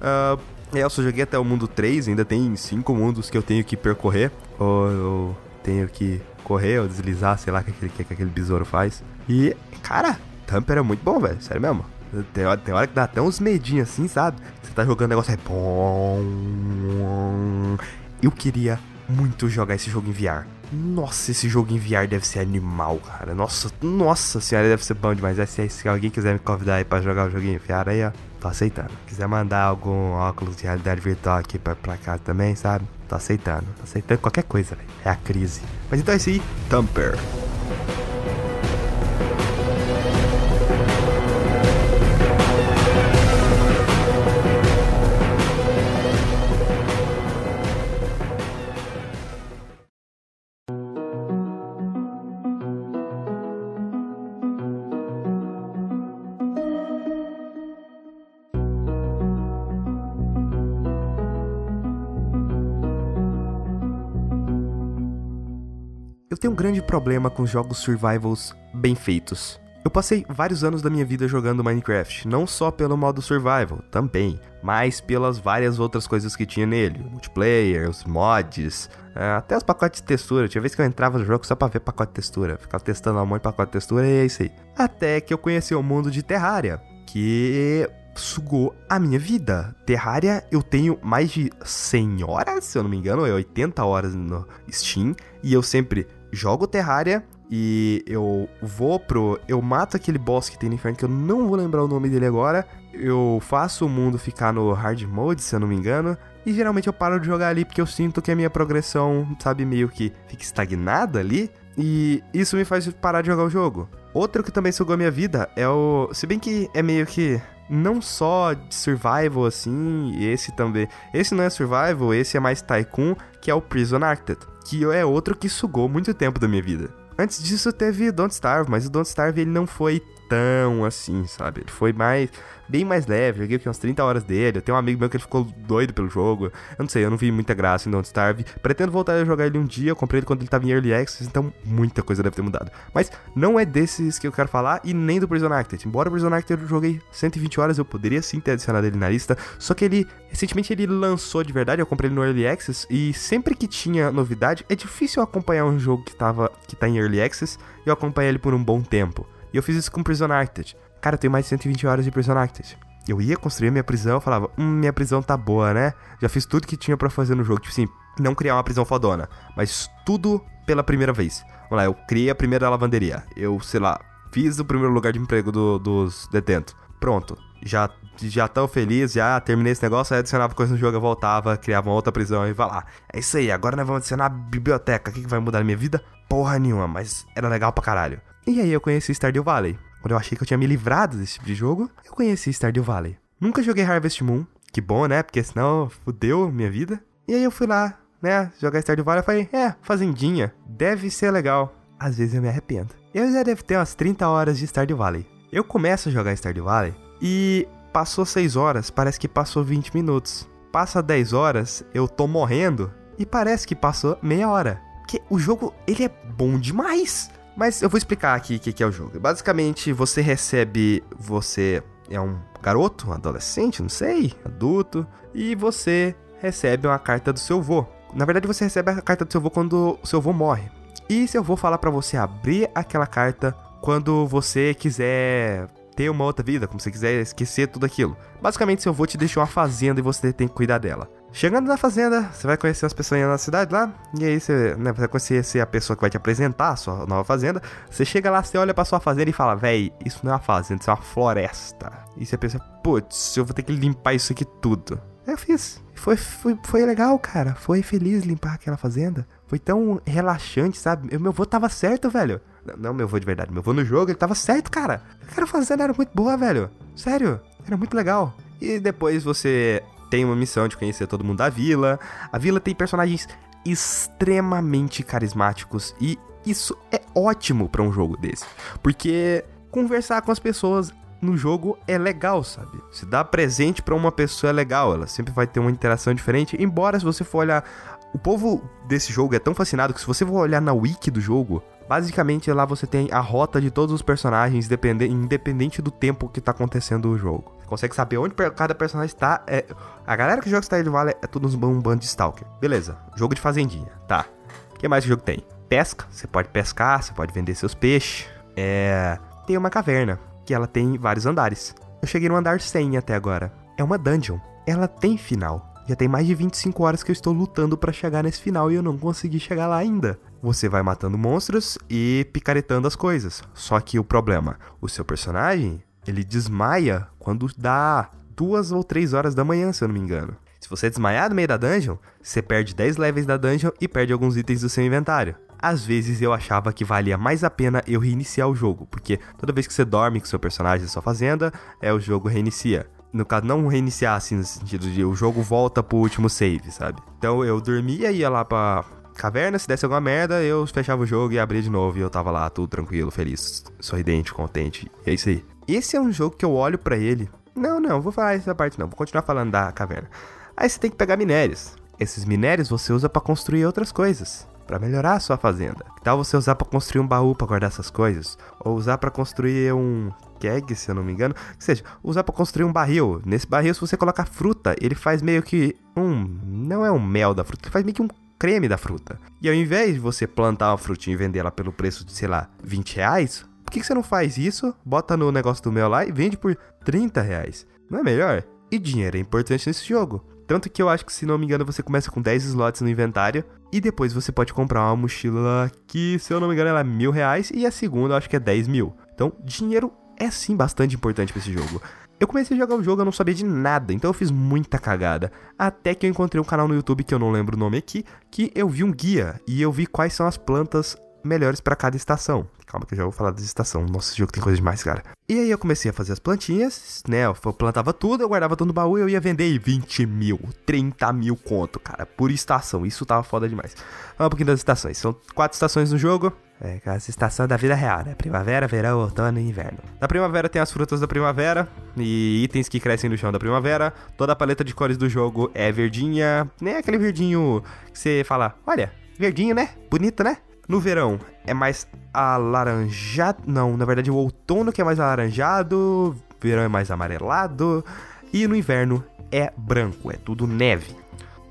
Uh, eu só joguei até o mundo 3, ainda tem 5 mundos que eu tenho que percorrer. Ou eu tenho que correr ou deslizar, sei lá o que aquele, que aquele besouro faz. E, cara, Tamper é muito bom, velho, sério mesmo. Tem hora, tem hora que dá até uns medinhos assim, sabe? Você tá jogando negócio aí. Eu queria muito jogar esse jogo em VR. Nossa, esse jogo em VR deve ser animal, cara. Nossa, nossa senhora, deve ser bom demais. Se, se alguém quiser me convidar aí pra jogar o joguinho em VR aí, ó, tô aceitando. Quiser mandar algum óculos de realidade virtual aqui pra, pra cá também, sabe? Tô aceitando. Tô aceitando qualquer coisa, velho. É a crise. Mas então é isso aí, Thumper. Tenho um grande problema com jogos survivals bem feitos. Eu passei vários anos da minha vida jogando Minecraft, não só pelo modo survival, também, mas pelas várias outras coisas que tinha nele, multiplayer, os mods, é, até os pacotes de textura. Tinha vez que eu entrava no jogo só pra ver pacote de textura, ficava testando um monte de pacote de textura e é isso aí. Até que eu conheci o mundo de Terraria, que sugou a minha vida. Terraria eu tenho mais de 100 horas, se eu não me engano, é 80 horas no Steam, e eu sempre jogo Terraria e eu vou pro. Eu mato aquele boss que tem no inferno, que eu não vou lembrar o nome dele agora. Eu faço o mundo ficar no hard mode, se eu não me engano. E geralmente eu paro de jogar ali porque eu sinto que a minha progressão, sabe, meio que fica estagnada ali. E isso me faz parar de jogar o jogo. Outro que também sugou a minha vida é o. Se bem que é meio que. Não só de survival assim, esse também. Esse não é survival, esse é mais tycoon, que é o Prison Architect que é outro que sugou muito tempo da minha vida. Antes disso teve Don't Starve, mas o Don't Starve ele não foi tão assim, sabe? Ele foi mais bem mais leve. Joguei umas 30 horas dele. Eu tenho um amigo meu que ele ficou doido pelo jogo. Eu não sei, eu não vi muita graça em Don't Starve. Pretendo voltar a jogar ele um dia. Eu comprei ele quando ele tava em Early Access, então muita coisa deve ter mudado. Mas não é desses que eu quero falar e nem do Prison Architect. Embora o Prison Architect eu joguei 120 horas, eu poderia sim ter adicionado ele na lista. Só que ele, recentemente ele lançou de verdade. Eu comprei ele no Early Access e sempre que tinha novidade, é difícil acompanhar um jogo que, tava, que tá em Early Access e eu acompanhei ele por um bom tempo. E eu fiz isso com Prison Architect. Cara, eu tenho mais de 120 horas de Prison Architect. Eu ia construir minha prisão, falava, hum, minha prisão tá boa, né? Já fiz tudo que tinha para fazer no jogo. Tipo assim, não criar uma prisão fodona, mas tudo pela primeira vez. Vamos lá, eu criei a primeira lavanderia. Eu, sei lá, fiz o primeiro lugar de emprego do, dos detentos. Pronto. Já já tão feliz, já terminei esse negócio, aí adicionava coisa no jogo, eu voltava, criava uma outra prisão e vai lá. É isso aí, agora nós vamos adicionar a biblioteca. O que, que vai mudar na minha vida? Porra nenhuma, mas era legal pra caralho. E aí eu conheci Stardew Valley. Quando eu achei que eu tinha me livrado desse tipo de jogo, eu conheci Stardew Valley. Nunca joguei Harvest Moon, que bom, né? Porque senão fudeu minha vida. E aí eu fui lá, né, jogar Stardew Valley e falei, é, fazendinha, deve ser legal. Às vezes eu me arrependo. Eu já devo ter umas 30 horas de Stardew Valley. Eu começo a jogar Stardew Valley e passou 6 horas, parece que passou 20 minutos. Passa 10 horas, eu tô morrendo e parece que passou meia hora. Que o jogo, ele é bom demais. Mas eu vou explicar aqui o que, que é o jogo. Basicamente, você recebe. Você é um garoto, um adolescente, não sei, adulto, e você recebe uma carta do seu vô. Na verdade, você recebe a carta do seu vô quando o seu vô morre. E seu vô fala para você abrir aquela carta quando você quiser ter uma outra vida, como você quiser esquecer tudo aquilo. Basicamente, seu vô te deixou uma fazenda e você tem que cuidar dela. Chegando na fazenda, você vai conhecer as pessoas na cidade lá, e aí você né, vai conhecer a pessoa que vai te apresentar a sua nova fazenda. Você chega lá, você olha pra sua fazenda e fala, véi, isso não é uma fazenda, isso é uma floresta. E você pensa, putz, eu vou ter que limpar isso aqui tudo. Eu fiz. Foi, foi, foi legal, cara. Foi feliz limpar aquela fazenda. Foi tão relaxante, sabe? meu avô tava certo, velho. Não, não meu avô de verdade. Meu avô no jogo, ele tava certo, cara. Aquela fazenda era muito boa, velho. Sério. Era muito legal. E depois você tem uma missão de conhecer todo mundo da vila. A vila tem personagens extremamente carismáticos e isso é ótimo para um jogo desse, porque conversar com as pessoas no jogo é legal, sabe? Se dar presente para uma pessoa é legal, ela sempre vai ter uma interação diferente. Embora se você for olhar, o povo desse jogo é tão fascinado que se você for olhar na wiki do jogo, basicamente lá você tem a rota de todos os personagens independente do tempo que tá acontecendo o jogo. Você consegue saber onde cada personagem está. É... A galera que joga Stardew Valley é tudo um bando de stalker. Beleza, jogo de fazendinha, tá. O que mais que o jogo tem? Pesca, você pode pescar, você pode vender seus peixes. É... Tem uma caverna que ela tem vários andares. Eu cheguei no andar 100 até agora. É uma dungeon. Ela tem final. Já tem mais de 25 horas que eu estou lutando para chegar nesse final e eu não consegui chegar lá ainda. Você vai matando monstros e picaretando as coisas. Só que o problema, o seu personagem, ele desmaia quando dá duas ou três horas da manhã, se eu não me engano. Se você desmaiar no meio da dungeon, você perde 10 levels da dungeon e perde alguns itens do seu inventário às vezes eu achava que valia mais a pena eu reiniciar o jogo, porque toda vez que você dorme com seu personagem na sua fazenda, é o jogo reinicia. No caso, não reiniciar assim, no sentido de o jogo volta pro último save, sabe? Então eu dormia, ia lá pra caverna, se desse alguma merda, eu fechava o jogo e abria de novo e eu tava lá, tudo tranquilo, feliz, sorridente, contente. E é isso aí. Esse é um jogo que eu olho para ele. Não, não, vou falar essa parte não, vou continuar falando da caverna. Aí você tem que pegar minérios. Esses minérios você usa para construir outras coisas para melhorar a sua fazenda. Que tal você usar para construir um baú para guardar essas coisas? Ou usar para construir um keg, se eu não me engano. Que seja, usar para construir um barril. Nesse barril, se você colocar fruta, ele faz meio que um. Não é um mel da fruta, ele faz meio que um creme da fruta. E ao invés de você plantar uma frutinha e vender ela pelo preço de, sei lá, 20 reais, por que, que você não faz isso? Bota no negócio do mel lá e vende por 30 reais. Não é melhor? E dinheiro é importante nesse jogo. Tanto que eu acho que, se não me engano, você começa com 10 slots no inventário. E depois você pode comprar uma mochila que, se eu não me engano, ela é mil reais. E a segunda eu acho que é 10 mil. Então, dinheiro é sim bastante importante para esse jogo. Eu comecei a jogar o jogo, eu não sabia de nada, então eu fiz muita cagada. Até que eu encontrei um canal no YouTube que eu não lembro o nome aqui, que eu vi um guia e eu vi quais são as plantas melhores para cada estação. Calma que eu já vou falar das estações. Nossa, esse jogo tem coisa demais, cara. E aí eu comecei a fazer as plantinhas, né? Eu plantava tudo, eu guardava tudo no baú e eu ia vender 20 mil, 30 mil conto, cara, por estação. Isso tava foda demais. Vamos um pouquinho das estações. São quatro estações no jogo. É, as estações da vida real, né? Primavera, verão, outono e inverno. Na primavera tem as frutas da primavera e itens que crescem no chão da primavera. Toda a paleta de cores do jogo é verdinha, nem né? aquele verdinho que você fala, olha, verdinho, né? Bonito, né? No verão é mais alaranjado. Não, na verdade o outono que é mais alaranjado, verão é mais amarelado. E no inverno é branco, é tudo neve.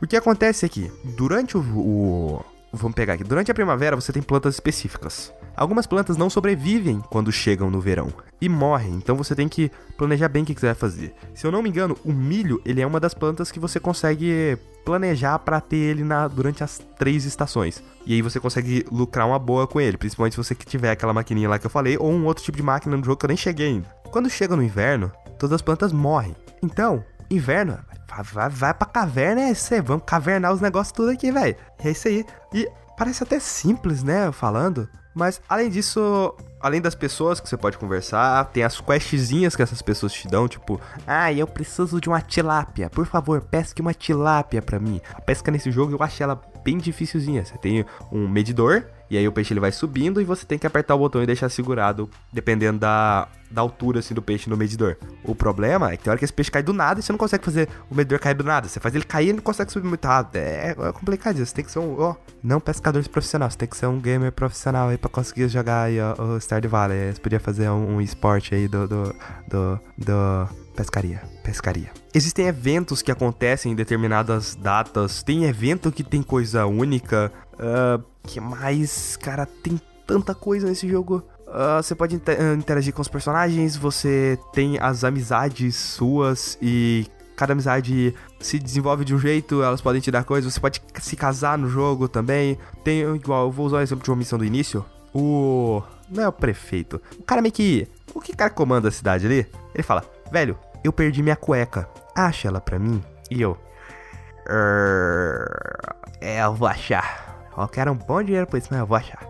O que acontece aqui? Durante o, o. Vamos pegar aqui. Durante a primavera você tem plantas específicas. Algumas plantas não sobrevivem quando chegam no verão e morrem, então você tem que planejar bem o que você vai fazer. Se eu não me engano, o milho ele é uma das plantas que você consegue planejar para ter ele na, durante as três estações. E aí você consegue lucrar uma boa com ele, principalmente se você tiver aquela maquininha lá que eu falei, ou um outro tipo de máquina no jogo que eu nem cheguei ainda. Quando chega no inverno, todas as plantas morrem. Então, inverno, vai, vai, vai pra caverna, é isso aí, vamos cavernar os negócios tudo aqui, velho. É isso aí. E parece até simples, né, falando, mas além disso, além das pessoas que você pode conversar, tem as questzinhas que essas pessoas te dão, tipo, ah, eu preciso de uma tilápia, por favor, pesque uma tilápia pra mim. A pesca nesse jogo eu achei ela bem dificilzinha. Você tem um medidor E aí o peixe ele vai subindo e você tem que apertar o botão e deixar segurado, dependendo da, da altura assim, do peixe no medidor. O problema é que tem hora que esse peixe cai do nada e você não consegue fazer o medidor cair do nada. Você faz ele cair e não consegue subir muito rápido. É, é complicado isso. Você tem que ser um, ó, não pescador profissional. Você tem que ser um gamer profissional aí pra conseguir jogar aí, ó, o Stardew Valley. Você podia fazer um, um esporte aí do, do, do, do pescaria. Pescaria. Existem eventos que acontecem em determinadas datas. Tem evento que tem coisa única. Uh, que mais, cara, tem tanta coisa nesse jogo. Uh, você pode interagir com os personagens, você tem as amizades suas e cada amizade se desenvolve de um jeito, elas podem te dar coisas, você pode se casar no jogo também. Tem igual, eu vou usar o exemplo de uma missão do início. O. Não é o prefeito. O cara meio que. O que cara comanda a cidade ali? Ele fala: Velho, eu perdi minha cueca. Acha ela pra mim? E eu. É, eu vou achar. Eu quero um bom dinheiro por isso, mas eu vou achar.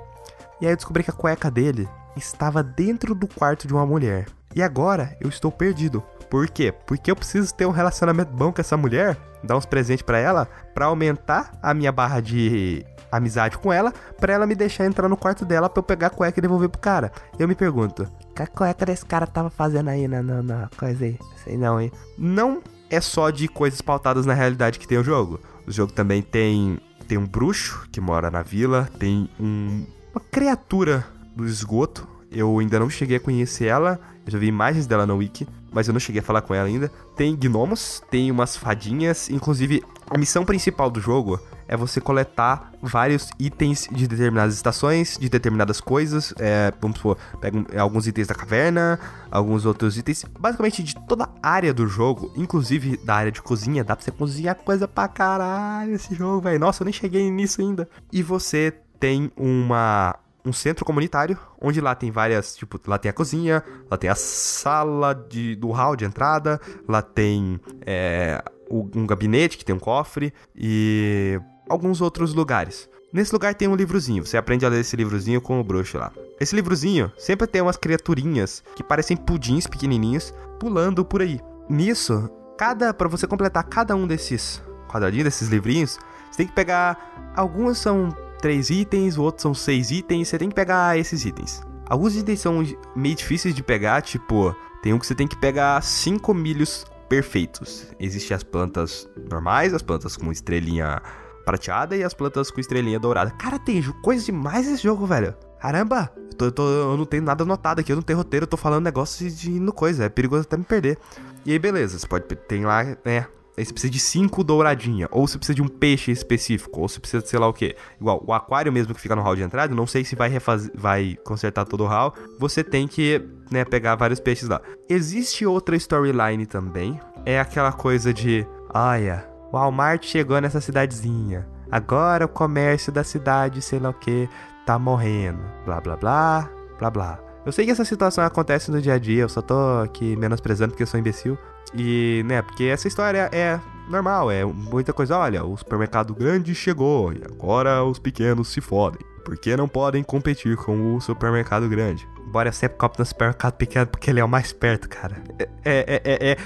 E aí eu descobri que a cueca dele estava dentro do quarto de uma mulher. E agora eu estou perdido. Por quê? Porque eu preciso ter um relacionamento bom com essa mulher, dar uns presentes para ela, para aumentar a minha barra de amizade com ela, para ela me deixar entrar no quarto dela para eu pegar a cueca e devolver pro cara. Eu me pergunto, que a cueca desse cara tava fazendo aí na, na, na coisa aí? Sei não, hein? Não é só de coisas pautadas na realidade que tem o jogo. O jogo também tem tem um bruxo que mora na vila, tem um, uma criatura do esgoto. Eu ainda não cheguei a conhecer ela, eu já vi imagens dela no wiki, mas eu não cheguei a falar com ela ainda. Tem gnomos, tem umas fadinhas, inclusive a missão principal do jogo é você coletar vários itens de determinadas estações, de determinadas coisas. É, vamos supor, pega alguns itens da caverna, alguns outros itens, basicamente de toda a área do jogo, inclusive da área de cozinha. Dá pra você cozinhar coisa pra caralho esse jogo, velho. Nossa, eu nem cheguei nisso ainda. E você tem uma um centro comunitário, onde lá tem várias, tipo, lá tem a cozinha, lá tem a sala de, do hall de entrada, lá tem é, um gabinete que tem um cofre e alguns outros lugares. Nesse lugar tem um livrozinho, você aprende a ler esse livrozinho com o bruxo lá. Esse livrozinho sempre tem umas criaturinhas que parecem pudins pequenininhos pulando por aí. Nisso, cada para você completar cada um desses quadradinhos, desses livrinhos, você tem que pegar alguns são três itens, o outro são seis itens, você tem que pegar esses itens. Alguns itens são meio difíceis de pegar, tipo, tem um que você tem que pegar cinco milhos perfeitos. Existem as plantas normais, as plantas com estrelinha prateada e as plantas com estrelinha dourada. Cara, tem coisa demais esse jogo, velho. Caramba, eu, tô, eu, tô, eu, não tenho nada anotado aqui, eu não tenho roteiro, eu tô falando negócio de indo coisa, é perigoso até me perder. E aí, beleza, você pode, tem lá, né, Aí você precisa de cinco douradinha, ou você precisa de um peixe específico, ou você precisa de sei lá o que. Igual, o aquário mesmo que fica no hall de entrada, não sei se vai refazer, vai consertar todo o hall. Você tem que, né, pegar vários peixes lá. Existe outra storyline também, é aquela coisa de, olha, o Walmart chegou nessa cidadezinha. Agora o comércio da cidade, sei lá o que, tá morrendo. Blá blá blá, blá blá. Eu sei que essa situação acontece no dia a dia, eu só tô aqui menosprezando porque eu sou imbecil. E, né, porque essa história é normal, é muita coisa. Olha, o supermercado grande chegou e agora os pequenos se fodem. Porque não podem competir com o supermercado grande. Embora eu sempre compre no supermercado pequeno porque ele é o mais perto, cara. É, é, é, é.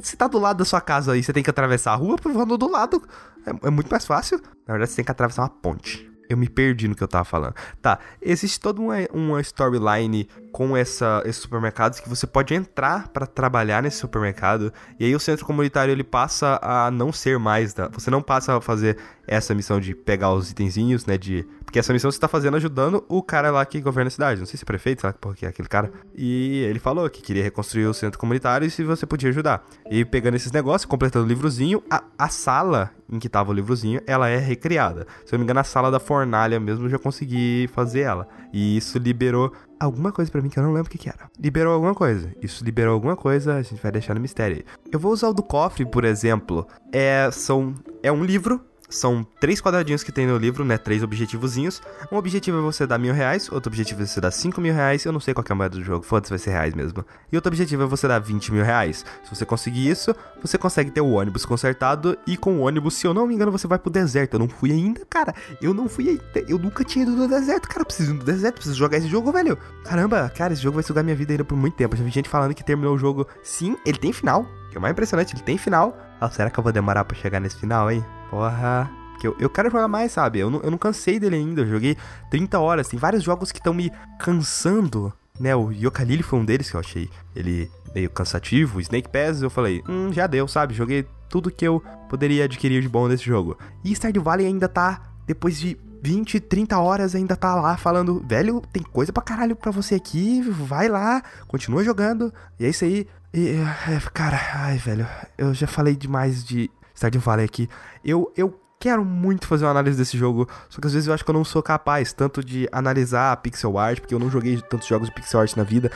Você tá do lado da sua casa aí, você tem que atravessar a rua, voando do lado. É, é muito mais fácil. Na verdade, você tem que atravessar uma ponte. Eu me perdi no que eu tava falando. Tá, existe toda uma, uma storyline com essa, esses supermercados que você pode entrar para trabalhar nesse supermercado e aí o centro comunitário ele passa a não ser mais da, você não passa a fazer essa missão de pegar os itenzinhos, né, de porque essa missão você tá fazendo ajudando o cara lá que governa a cidade, não sei se é prefeito, sabe porque é aquele cara. E ele falou que queria reconstruir o centro comunitário e se você podia ajudar. E pegando esses negócios, completando o livrozinho, a, a sala em que tava o livrozinho, ela é recriada. Se eu não me engano, a sala da fornalha mesmo eu já consegui fazer ela. E isso liberou alguma coisa para mim que eu não lembro o que, era. Liberou alguma coisa. Isso liberou alguma coisa, a gente vai deixar no mistério. Eu vou usar o do cofre, por exemplo. É, são, é um livro são três quadradinhos que tem no livro, né? Três objetivozinhos. Um objetivo é você dar mil reais, outro objetivo é você dar cinco mil reais. Eu não sei qual é a moeda do jogo, foda-se, vai ser reais mesmo. E outro objetivo é você dar 20 mil reais. Se você conseguir isso, você consegue ter o ônibus consertado. E com o ônibus, se eu não me engano, você vai pro deserto. Eu não fui ainda, cara. Eu não fui ainda. Eu nunca tinha ido no deserto, cara. Preciso ir no deserto, preciso jogar esse jogo, velho. Caramba, cara, esse jogo vai sugar minha vida ainda por muito tempo. Já vi gente falando que terminou o jogo. Sim, ele tem final. Que é o mais impressionante, ele tem final. Ah, será que eu vou demorar pra chegar nesse final, hein? Porra. Porque eu, eu quero jogar mais, sabe? Eu não, eu não cansei dele ainda. Eu joguei 30 horas. Tem vários jogos que estão me cansando. Né, o Yooka-Laylee foi um deles que eu achei ele meio cansativo. Snake Pass eu falei, hum, já deu, sabe? Joguei tudo que eu poderia adquirir de bom nesse jogo. E Stardew Valley ainda tá, depois de 20, 30 horas, ainda tá lá falando, velho, tem coisa pra caralho pra você aqui, vai lá, continua jogando. E é isso aí. E, é, cara, ai, velho, eu já falei demais de Stardew Valley aqui. Eu, eu quero muito fazer uma análise desse jogo, só que às vezes eu acho que eu não sou capaz tanto de analisar a pixel art, porque eu não joguei tantos jogos de pixel art na vida.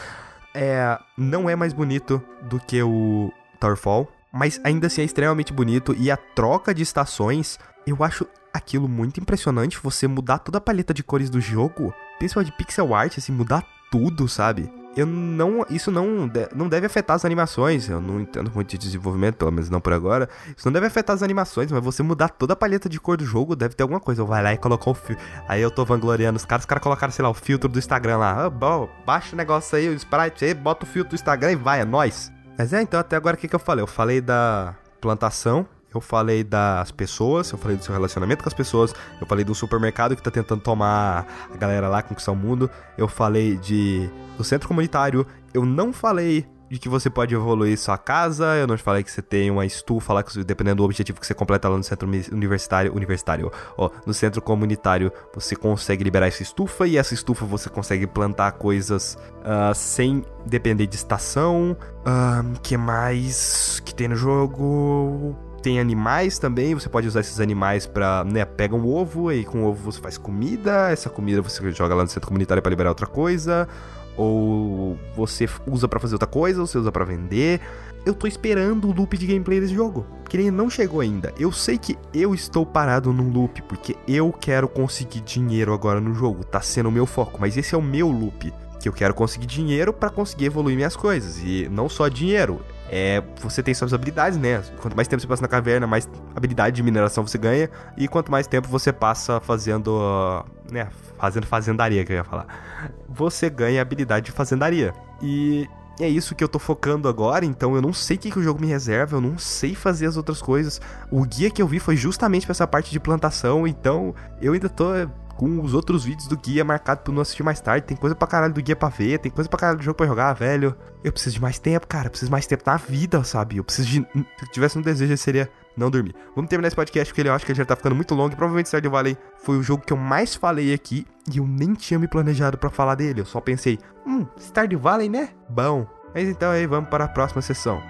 É, não é mais bonito do que o Towerfall, mas ainda assim é extremamente bonito e a troca de estações, eu acho aquilo muito impressionante, você mudar toda a paleta de cores do jogo, principalmente de pixel art, assim, mudar tudo, sabe? Eu não. Isso não, não deve afetar as animações. Eu não entendo muito de desenvolvimento, pelo menos não por agora. Isso não deve afetar as animações, mas você mudar toda a paleta de cor do jogo deve ter alguma coisa. Eu vai lá e colocou o filtro. Aí eu tô vangloriando os caras, os caras colocaram, sei lá, o filtro do Instagram lá. Ah, bom, baixa o negócio aí, o sprite aí, bota o filtro do Instagram e vai, é nóis. Mas é, então até agora o que, que eu falei? Eu falei da plantação, eu falei das pessoas, eu falei do seu relacionamento com as pessoas, eu falei do supermercado que tá tentando tomar a galera lá, conquistar o mundo, eu falei de do centro comunitário, eu não falei de que você pode evoluir sua casa, eu não te falei que você tem uma estufa lá, que dependendo do objetivo que você completa lá no centro universitário, universitário, ó, no centro comunitário, você consegue liberar essa estufa e essa estufa você consegue plantar coisas uh, sem depender de estação. Uh, que mais que tem no jogo? Tem animais também, você pode usar esses animais pra, né, pega um ovo e com o ovo você faz comida, essa comida você joga lá no centro comunitário para liberar outra coisa, ou você usa para fazer outra coisa, ou você usa para vender. Eu tô esperando o loop de gameplay desse jogo, que ele não chegou ainda. Eu sei que eu estou parado num loop, porque eu quero conseguir dinheiro agora no jogo, tá sendo o meu foco, mas esse é o meu loop, que eu quero conseguir dinheiro para conseguir evoluir minhas coisas, e não só dinheiro, é, você tem suas habilidades, né? Quanto mais tempo você passa na caverna, mais habilidade de mineração você ganha. E quanto mais tempo você passa fazendo. né? Fazendo fazendaria, que eu ia falar. Você ganha habilidade de fazendaria. E é isso que eu tô focando agora, então eu não sei o que, que o jogo me reserva, eu não sei fazer as outras coisas. O guia que eu vi foi justamente pra essa parte de plantação, então eu ainda tô com os outros vídeos do guia marcado pra não assistir mais tarde. Tem coisa pra caralho do guia pra ver, tem coisa pra caralho do jogo pra jogar, velho. Eu preciso de mais tempo, cara. Eu preciso de mais tempo na vida, sabe? Eu preciso de. Se eu tivesse um desejo, seria não dormir. Vamos terminar esse podcast porque eu acho que ele já tá ficando muito longo. E provavelmente Stardew Valley foi o jogo que eu mais falei aqui. E eu nem tinha me planejado para falar dele. Eu só pensei, hum, Stardew Valley, né? Bom. Mas então aí, vamos para a próxima sessão.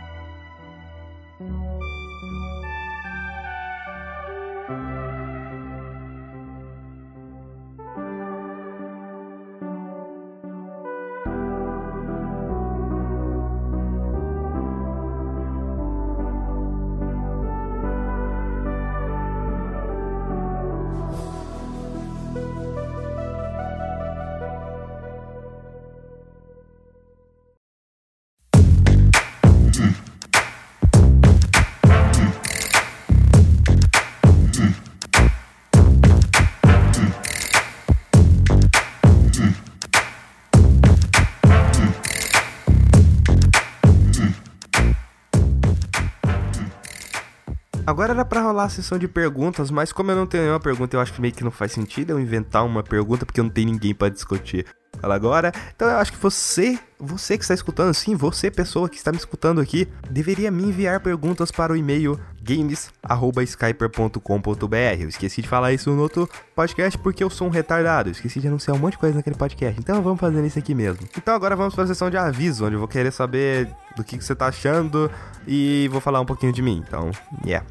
Agora era pra rolar a sessão de perguntas, mas como eu não tenho nenhuma pergunta, eu acho que meio que não faz sentido eu inventar uma pergunta, porque eu não tenho ninguém para discutir ela agora. Então eu acho que você, você que está escutando, sim, você, pessoa que está me escutando aqui, deveria me enviar perguntas para o e-mail games.skyper.com.br. Eu esqueci de falar isso no outro podcast porque eu sou um retardado. Eu esqueci de anunciar um monte de coisa naquele podcast. Então vamos fazer isso aqui mesmo. Então agora vamos para a sessão de aviso, onde eu vou querer saber do que, que você está achando e vou falar um pouquinho de mim. Então, yeah.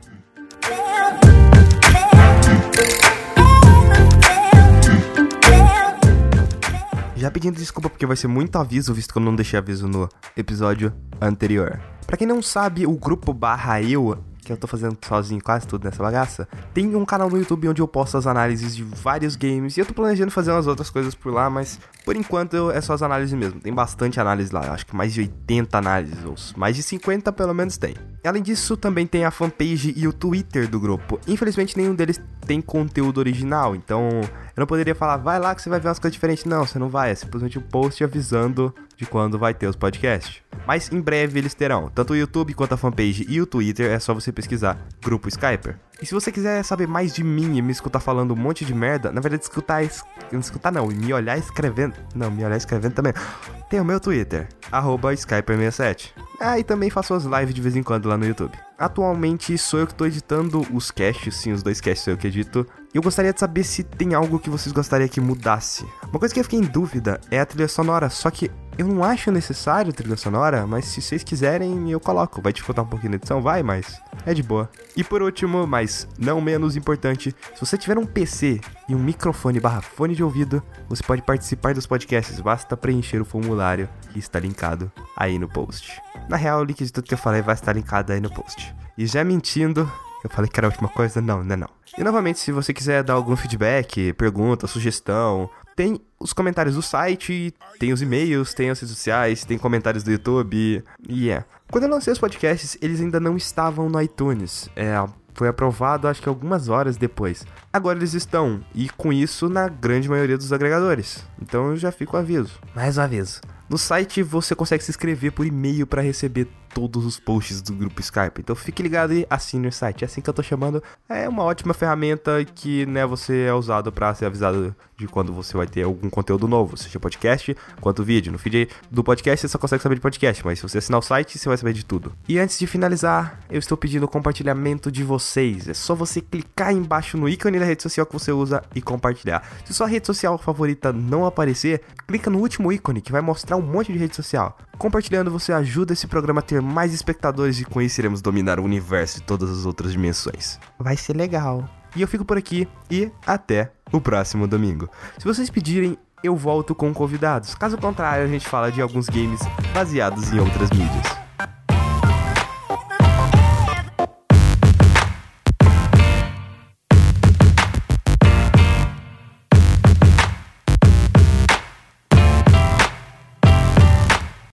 Já pedindo desculpa porque vai ser muito aviso, visto que eu não deixei aviso no episódio anterior. Para quem não sabe, o grupo barra eu, que eu tô fazendo sozinho quase tudo nessa bagaça, tem um canal no YouTube onde eu posto as análises de vários games. E eu tô planejando fazer umas outras coisas por lá, mas por enquanto é só as análises mesmo. Tem bastante análise lá, acho que mais de 80 análises, ou mais de 50 pelo menos tem. Além disso, também tem a fanpage e o Twitter do grupo. Infelizmente, nenhum deles tem conteúdo original, então eu não poderia falar, vai lá que você vai ver umas coisas diferentes. Não, você não vai, é simplesmente um post avisando de quando vai ter os podcasts. Mas em breve eles terão, tanto o YouTube quanto a fanpage e o Twitter, é só você pesquisar Grupo Skyper. E se você quiser saber mais de mim e me escutar falando um monte de merda, na verdade escutar, es... não escutar não, me olhar escrevendo, não, me olhar escrevendo também, tem o meu Twitter, arroba Skyper67. Ah, e também faço as lives de vez em quando lá no YouTube. Atualmente sou eu que estou editando os casts, sim, os dois casts eu que edito. Eu gostaria de saber se tem algo que vocês gostariam que mudasse. Uma coisa que eu fiquei em dúvida é a trilha sonora, só que eu não acho necessário trilha sonora, mas se vocês quiserem eu coloco. Vai dificultar um pouquinho na edição? Vai, mas é de boa. E por último, mas não menos importante, se você tiver um PC e um microfone barra fone de ouvido, você pode participar dos podcasts, basta preencher o formulário que está linkado aí no post. Na real, o link de tudo que eu falei vai estar linkado aí no post. E já mentindo, eu falei que era a última coisa? Não, não é não. E novamente, se você quiser dar algum feedback, pergunta, sugestão, tem os comentários do site, tem os e-mails, tem as redes sociais, tem comentários do YouTube, e yeah. é. Quando eu lancei os podcasts, eles ainda não estavam no iTunes. É, foi aprovado acho que algumas horas depois. Agora eles estão, e com isso na grande maioria dos agregadores. Então eu já fico o aviso. Mais um aviso. No site você consegue se inscrever por e-mail para receber todos os posts do grupo Skype. Então fique ligado e assine o site. É assim que eu tô chamando. É uma ótima ferramenta que, né, você é usado para ser avisado de quando você vai ter algum conteúdo novo, seja podcast quanto vídeo. No feed do podcast você só consegue saber de podcast, mas se você assinar o site, você vai saber de tudo. E antes de finalizar, eu estou pedindo o compartilhamento de vocês. É só você clicar embaixo no ícone da rede social que você usa e compartilhar. Se sua rede social favorita não aparecer, clica no último ícone que vai mostrar um monte de rede social. Compartilhando você ajuda esse programa a ter mais espectadores e com isso iremos dominar o universo e todas as outras dimensões. Vai ser legal. E eu fico por aqui e até o próximo domingo. Se vocês pedirem, eu volto com convidados. Caso contrário, a gente fala de alguns games baseados em outras mídias.